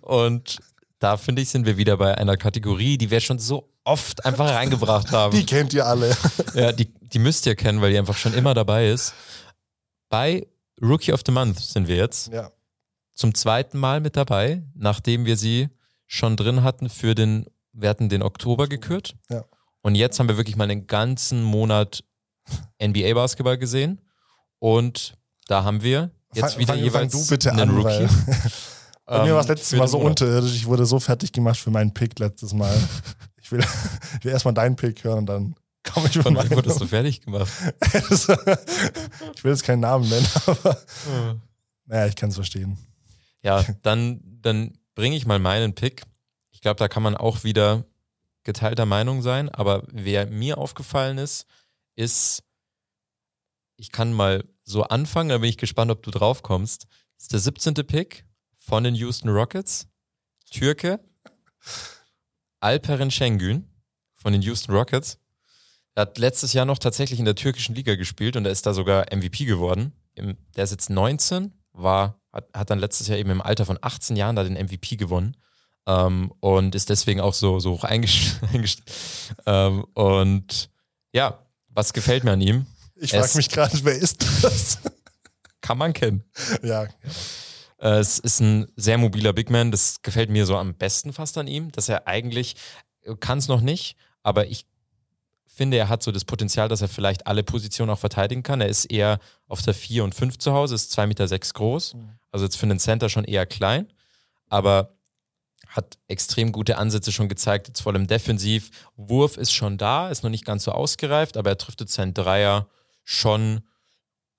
Speaker 5: Und da finde ich, sind wir wieder bei einer Kategorie, die wir schon so oft einfach reingebracht haben.
Speaker 4: Die kennt ihr alle.
Speaker 5: Ja, die, die müsst ihr kennen, weil die einfach schon immer dabei ist. Bei Rookie of the Month sind wir jetzt.
Speaker 4: Ja.
Speaker 5: zum zweiten Mal mit dabei, nachdem wir sie schon drin hatten für den, wir hatten den Oktober gekürt.
Speaker 4: Ja.
Speaker 5: Und jetzt haben wir wirklich mal einen ganzen Monat NBA-Basketball gesehen. Und da haben wir jetzt
Speaker 4: Fang-
Speaker 5: wieder
Speaker 4: fang-
Speaker 5: jeweils
Speaker 4: fang du bitte
Speaker 5: einen
Speaker 4: an,
Speaker 5: Rookie.
Speaker 4: Bei mir
Speaker 5: Ähm,
Speaker 4: war es letztes Mal so
Speaker 5: Monat.
Speaker 4: unterirdisch. Ich wurde so fertig gemacht für meinen Pick letztes Mal. Ich will, ich will erstmal deinen Pick hören und dann komme ich mit
Speaker 5: Von
Speaker 4: meinem.
Speaker 5: wurdest du fertig gemacht?
Speaker 4: ich will jetzt keinen Namen nennen, aber naja, ich kann es verstehen.
Speaker 5: Ja, dann, dann bringe ich mal meinen Pick. Ich glaube, da kann man auch wieder geteilter Meinung sein, aber wer mir aufgefallen ist, ist, ich kann mal so anfangen, da bin ich gespannt, ob du drauf kommst. Das ist der 17. Pick von den Houston Rockets. Türke. Alperen Şengün von den Houston Rockets. Er hat letztes Jahr noch tatsächlich in der türkischen Liga gespielt und er ist da sogar MVP geworden. Der ist jetzt 19, war, hat, hat dann letztes Jahr eben im Alter von 18 Jahren da den MVP gewonnen. Ähm, und ist deswegen auch so, so hoch eingestellt. ähm, und ja, was gefällt mir an ihm?
Speaker 4: Ich frage mich gerade, wer ist das?
Speaker 5: Kann man kennen.
Speaker 4: ja,
Speaker 5: Äh, es ist ein sehr mobiler Big Man. Das gefällt mir so am besten fast an ihm, dass er eigentlich, kann es noch nicht, aber ich finde, er hat so das Potenzial, dass er vielleicht alle Positionen auch verteidigen kann. Er ist eher auf der 4 und 5 zu Hause, ist 2,6 Meter sechs groß. Also jetzt für einen Center schon eher klein, aber hat extrem gute Ansätze schon gezeigt, jetzt vor allem defensiv. Wurf ist schon da, ist noch nicht ganz so ausgereift, aber er trifft jetzt seinen Dreier schon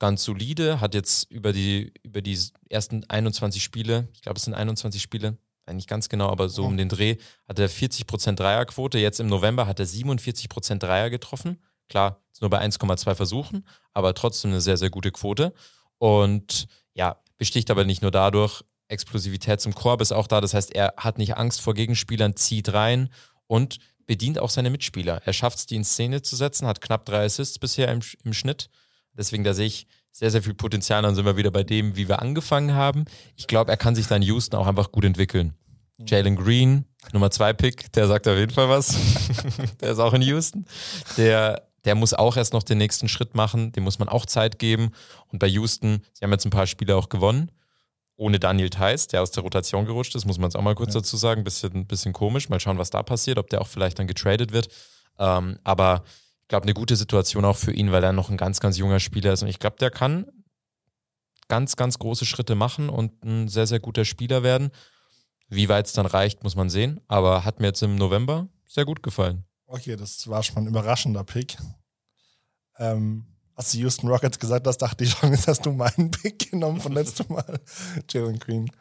Speaker 5: ganz solide, hat jetzt über die, über die ersten 21 Spiele, ich glaube es sind 21 Spiele, nicht ganz genau, aber so um den Dreh, hat er 40% Dreierquote. Jetzt im November hat er 47% Dreier getroffen. Klar, ist nur bei 1,2 Versuchen, aber trotzdem eine sehr, sehr gute Quote. Und ja, besticht aber nicht nur dadurch, Explosivität zum Korb ist auch da. Das heißt, er hat nicht Angst vor Gegenspielern, zieht rein und bedient auch seine Mitspieler. Er schafft es, die in Szene zu setzen, hat knapp drei Assists bisher im, im Schnitt. Deswegen, da sehe ich sehr, sehr viel Potenzial. Dann sind wir wieder bei dem, wie wir angefangen haben. Ich glaube, er kann sich da in Houston auch einfach gut entwickeln. Jalen Green, Nummer zwei Pick, der sagt auf jeden Fall was. der ist auch in Houston. Der, der muss auch erst noch den nächsten Schritt machen. Dem muss man auch Zeit geben. Und bei Houston, sie haben jetzt ein paar Spiele auch gewonnen. Ohne Daniel Theiss, der aus der Rotation gerutscht ist, muss man es auch mal kurz dazu sagen. Bisschen, bisschen komisch. Mal schauen, was da passiert, ob der auch vielleicht dann getradet wird. Ähm, aber glaube, eine gute Situation auch für ihn, weil er noch ein ganz, ganz junger Spieler ist. Und ich glaube, der kann ganz, ganz große Schritte machen und ein sehr, sehr guter Spieler werden. Wie weit es dann reicht, muss man sehen. Aber hat mir jetzt im November sehr gut gefallen.
Speaker 4: Okay, das war schon mal ein überraschender Pick. Ähm, als du Houston Rockets gesagt hast, dachte ich schon, jetzt hast du meinen Pick genommen von letztem Mal. Jalen Green.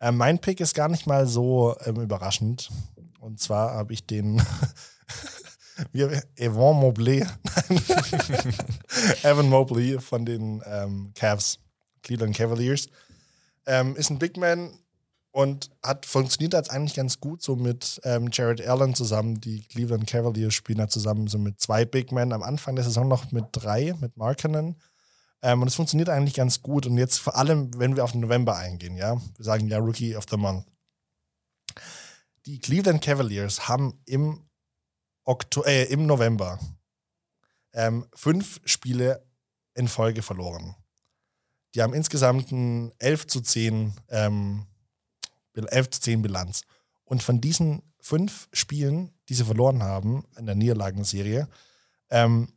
Speaker 4: Ähm, mein Pick ist gar nicht mal so ähm, überraschend. Und zwar habe ich den wir, Evan Mobley, Evan Mobley von den ähm, Cavs, Cleveland Cavaliers. Ähm, ist ein Big Man und hat funktioniert als eigentlich ganz gut so mit ähm, Jared Allen zusammen. Die Cleveland Cavaliers spielen da zusammen so mit zwei Big Men am Anfang der Saison noch mit drei, mit Markkanen. Ähm, und es funktioniert eigentlich ganz gut. Und jetzt vor allem, wenn wir auf den November eingehen, ja, wir sagen ja Rookie of the Month. Die Cleveland Cavaliers haben im, Okto äh, im November ähm, fünf Spiele in Folge verloren. Die haben insgesamt ein 11 zu 10 ähm, 11 zu 10 Bilanz. Und von diesen fünf Spielen, die sie verloren haben in der Niederlagenserie, ähm,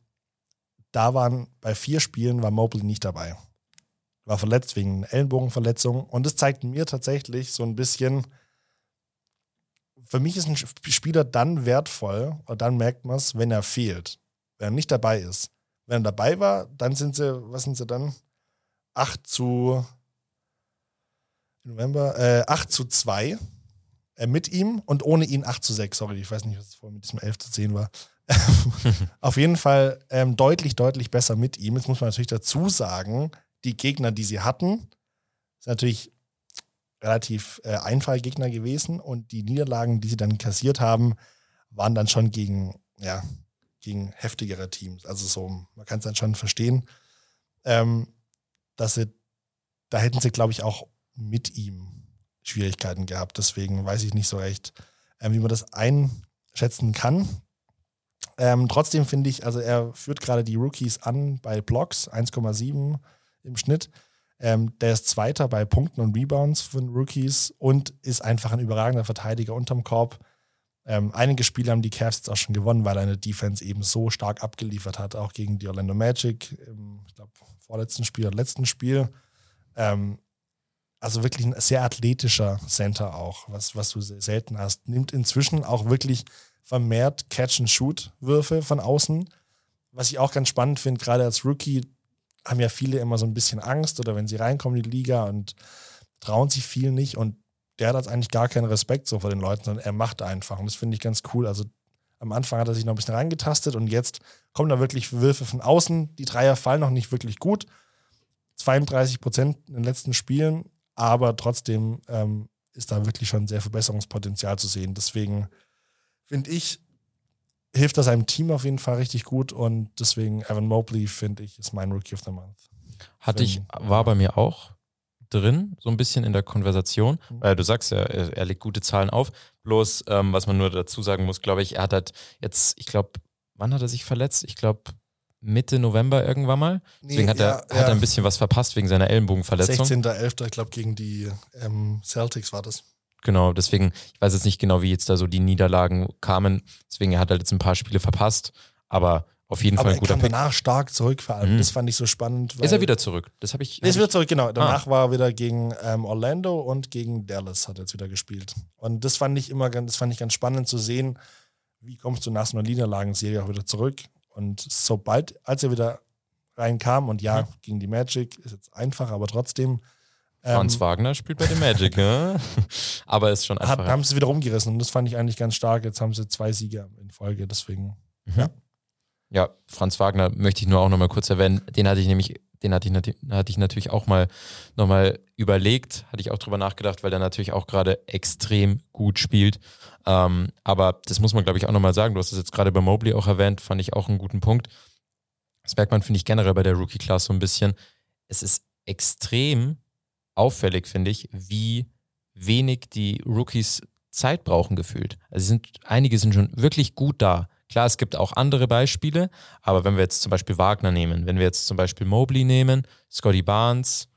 Speaker 4: da waren bei vier Spielen war Mobley nicht dabei. War verletzt wegen Ellenbogenverletzung. Und das zeigt mir tatsächlich so ein bisschen, für mich ist ein Spieler dann wertvoll, oder dann merkt man es, wenn er fehlt. Wenn er nicht dabei ist. Wenn er dabei war, dann sind sie, was sind sie dann? 8 zu November, äh, 8 zu 2 äh, mit ihm und ohne ihn 8 zu 6. Sorry, ich weiß nicht, was es vorher mit diesem 11 zu 10 war. Auf jeden Fall ähm, deutlich, deutlich besser mit ihm. Jetzt muss man natürlich dazu sagen, die Gegner, die sie hatten, sind natürlich relativ äh, einfache Gegner gewesen und die Niederlagen, die sie dann kassiert haben, waren dann schon gegen, ja, gegen heftigere Teams. Also so, man kann es dann schon verstehen, ähm, dass sie, da hätten sie, glaube ich, auch mit ihm Schwierigkeiten gehabt. Deswegen weiß ich nicht so recht, ähm, wie man das einschätzen kann. Ähm, trotzdem finde ich, also er führt gerade die Rookies an bei Blocks, 1,7 im Schnitt. Ähm, der ist Zweiter bei Punkten und Rebounds von Rookies und ist einfach ein überragender Verteidiger unterm Korb. Ähm, einige Spiele haben die Cavs jetzt auch schon gewonnen, weil eine Defense eben so stark abgeliefert hat, auch gegen die Orlando Magic im, ich glaube, vorletzten Spiel oder letzten Spiel. Ähm, also wirklich ein sehr athletischer Center auch, was, was du selten hast. Nimmt inzwischen auch wirklich vermehrt Catch-and-Shoot-Würfe von außen. Was ich auch ganz spannend finde, gerade als Rookie haben ja viele immer so ein bisschen Angst oder wenn sie reinkommen in die Liga und trauen sich viel nicht und der hat eigentlich gar keinen Respekt so vor den Leuten, sondern er macht einfach und das finde ich ganz cool. Also am Anfang hat er sich noch ein bisschen reingetastet und jetzt kommen da wirklich Würfe von außen. Die Dreier fallen noch nicht wirklich gut. 32 Prozent in den letzten Spielen, aber trotzdem ähm, ist da wirklich schon sehr Verbesserungspotenzial zu sehen. Deswegen finde ich, hilft das einem Team auf jeden Fall richtig gut und deswegen Evan Mobley, finde ich, ist mein Rookie of the Month.
Speaker 5: Hatte ich, war bei mir auch drin, so ein bisschen in der Konversation. Mhm. Weil du sagst ja, er, er legt gute Zahlen auf. Bloß, ähm, was man nur dazu sagen muss, glaube ich, er hat halt jetzt, ich glaube, wann hat er sich verletzt? Ich glaube, Mitte November irgendwann mal. Deswegen nee, hat, er, ja, hat er ein bisschen was verpasst wegen seiner Ellenbogenverletzung.
Speaker 4: 16.11., ich glaube, gegen die ähm, Celtics war das.
Speaker 5: Genau, deswegen, ich weiß jetzt nicht genau, wie jetzt da so die Niederlagen kamen. Deswegen hat er jetzt ein paar Spiele verpasst. Aber auf jeden
Speaker 4: aber
Speaker 5: Fall ein guter
Speaker 4: er kam danach stark zurück, vor allem. Mhm. Das fand ich so spannend.
Speaker 5: ist er wieder zurück? Das habe ich.
Speaker 4: Hab ist wieder zurück, genau. Danach ah. war er wieder gegen ähm, Orlando und gegen Dallas hat er jetzt wieder gespielt. Und das fand ich immer ganz, das fand ich ganz spannend zu sehen, wie kommst du nach so einer Niederlagenserie auch wieder zurück. Und sobald, als er wieder reinkam und ja, mhm. gegen die Magic, ist jetzt einfach, aber trotzdem.
Speaker 5: Franz ähm, Wagner spielt bei den Magic, ne? aber ist schon einfach.
Speaker 4: haben sie wieder rumgerissen und das fand ich eigentlich ganz stark. Jetzt haben sie zwei Sieger in Folge, deswegen, mhm. ja.
Speaker 5: Ja, Franz Wagner möchte ich nur auch nochmal kurz erwähnen. Den hatte ich nämlich, den hatte ich, hatte ich natürlich auch mal nochmal überlegt, hatte ich auch drüber nachgedacht, weil der natürlich auch gerade extrem gut spielt. Ähm, aber das muss man, glaube ich, auch nochmal sagen. Du hast es jetzt gerade bei Mobley auch erwähnt, fand ich auch einen guten Punkt. Das merkt man, finde ich, generell bei der Rookie-Class so ein bisschen. Es ist extrem auffällig, finde ich, wie wenig die Rookies Zeit brauchen gefühlt. Also sind, einige sind schon wirklich gut da. Klar, es gibt auch andere Beispiele, aber wenn wir jetzt zum Beispiel Wagner nehmen, wenn wir jetzt zum Beispiel Mobley nehmen, Scotty Barnes,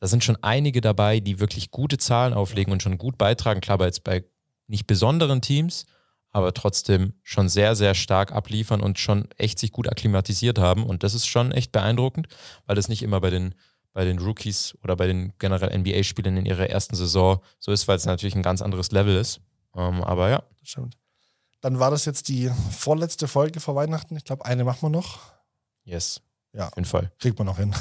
Speaker 5: da sind schon einige dabei, die wirklich gute Zahlen auflegen und schon gut beitragen. Klar, jetzt bei nicht besonderen Teams, aber trotzdem schon sehr, sehr stark abliefern und schon echt sich gut akklimatisiert haben. Und das ist schon echt beeindruckend, weil das nicht immer bei den, bei den Rookies oder bei den generell NBA-Spielern in ihrer ersten Saison so ist, weil es natürlich ein ganz anderes Level ist. Ähm, aber ja. Stimmt.
Speaker 4: Dann war das jetzt die vorletzte Folge vor Weihnachten. Ich glaube, eine machen wir noch.
Speaker 5: Yes.
Speaker 4: Ja.
Speaker 5: Auf jeden Fall.
Speaker 4: Kriegt man noch hin.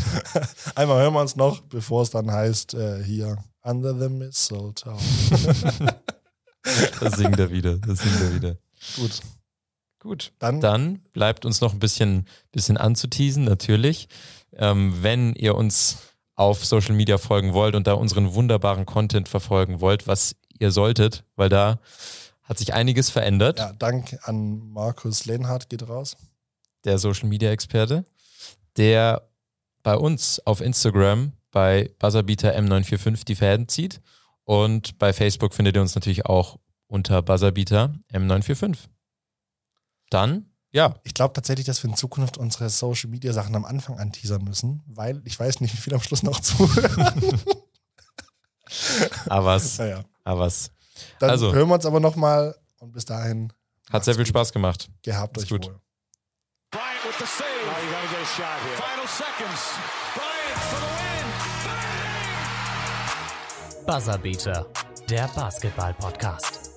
Speaker 4: Einmal hören wir uns noch, bevor es dann heißt, äh, hier, Under the Mistletoe.
Speaker 5: das singt er wieder. Das singt er wieder.
Speaker 4: Gut.
Speaker 5: Gut. Dann, dann bleibt uns noch ein bisschen, bisschen anzuteasen, natürlich. Ähm, wenn ihr uns auf Social Media folgen wollt und da unseren wunderbaren Content verfolgen wollt, was ihr solltet, weil da hat sich einiges verändert.
Speaker 4: Ja, Dank an Markus Lenhardt geht raus.
Speaker 5: Der Social Media Experte, der bei uns auf Instagram bei Buzzerbeater M945 die Fäden zieht. Und bei Facebook findet ihr uns natürlich auch unter Buzzerbeater M945. Dann, ja.
Speaker 4: Ich glaube tatsächlich, dass wir in Zukunft unsere Social Media Sachen am Anfang anteasern müssen, weil ich weiß nicht, wie viel am Schluss noch zuhören.
Speaker 5: aber was. Naja. Aber was.
Speaker 4: Dann also, hören wir uns aber nochmal und bis dahin.
Speaker 5: Hat sehr viel Spaß gemacht.
Speaker 4: Gehabt euch gut. wohl.
Speaker 1: Bryant with the save. You gotta get a shot here. Final seconds. Bryant for
Speaker 3: the win. Bang! Buzzerbeater, der Basketball-Podcast.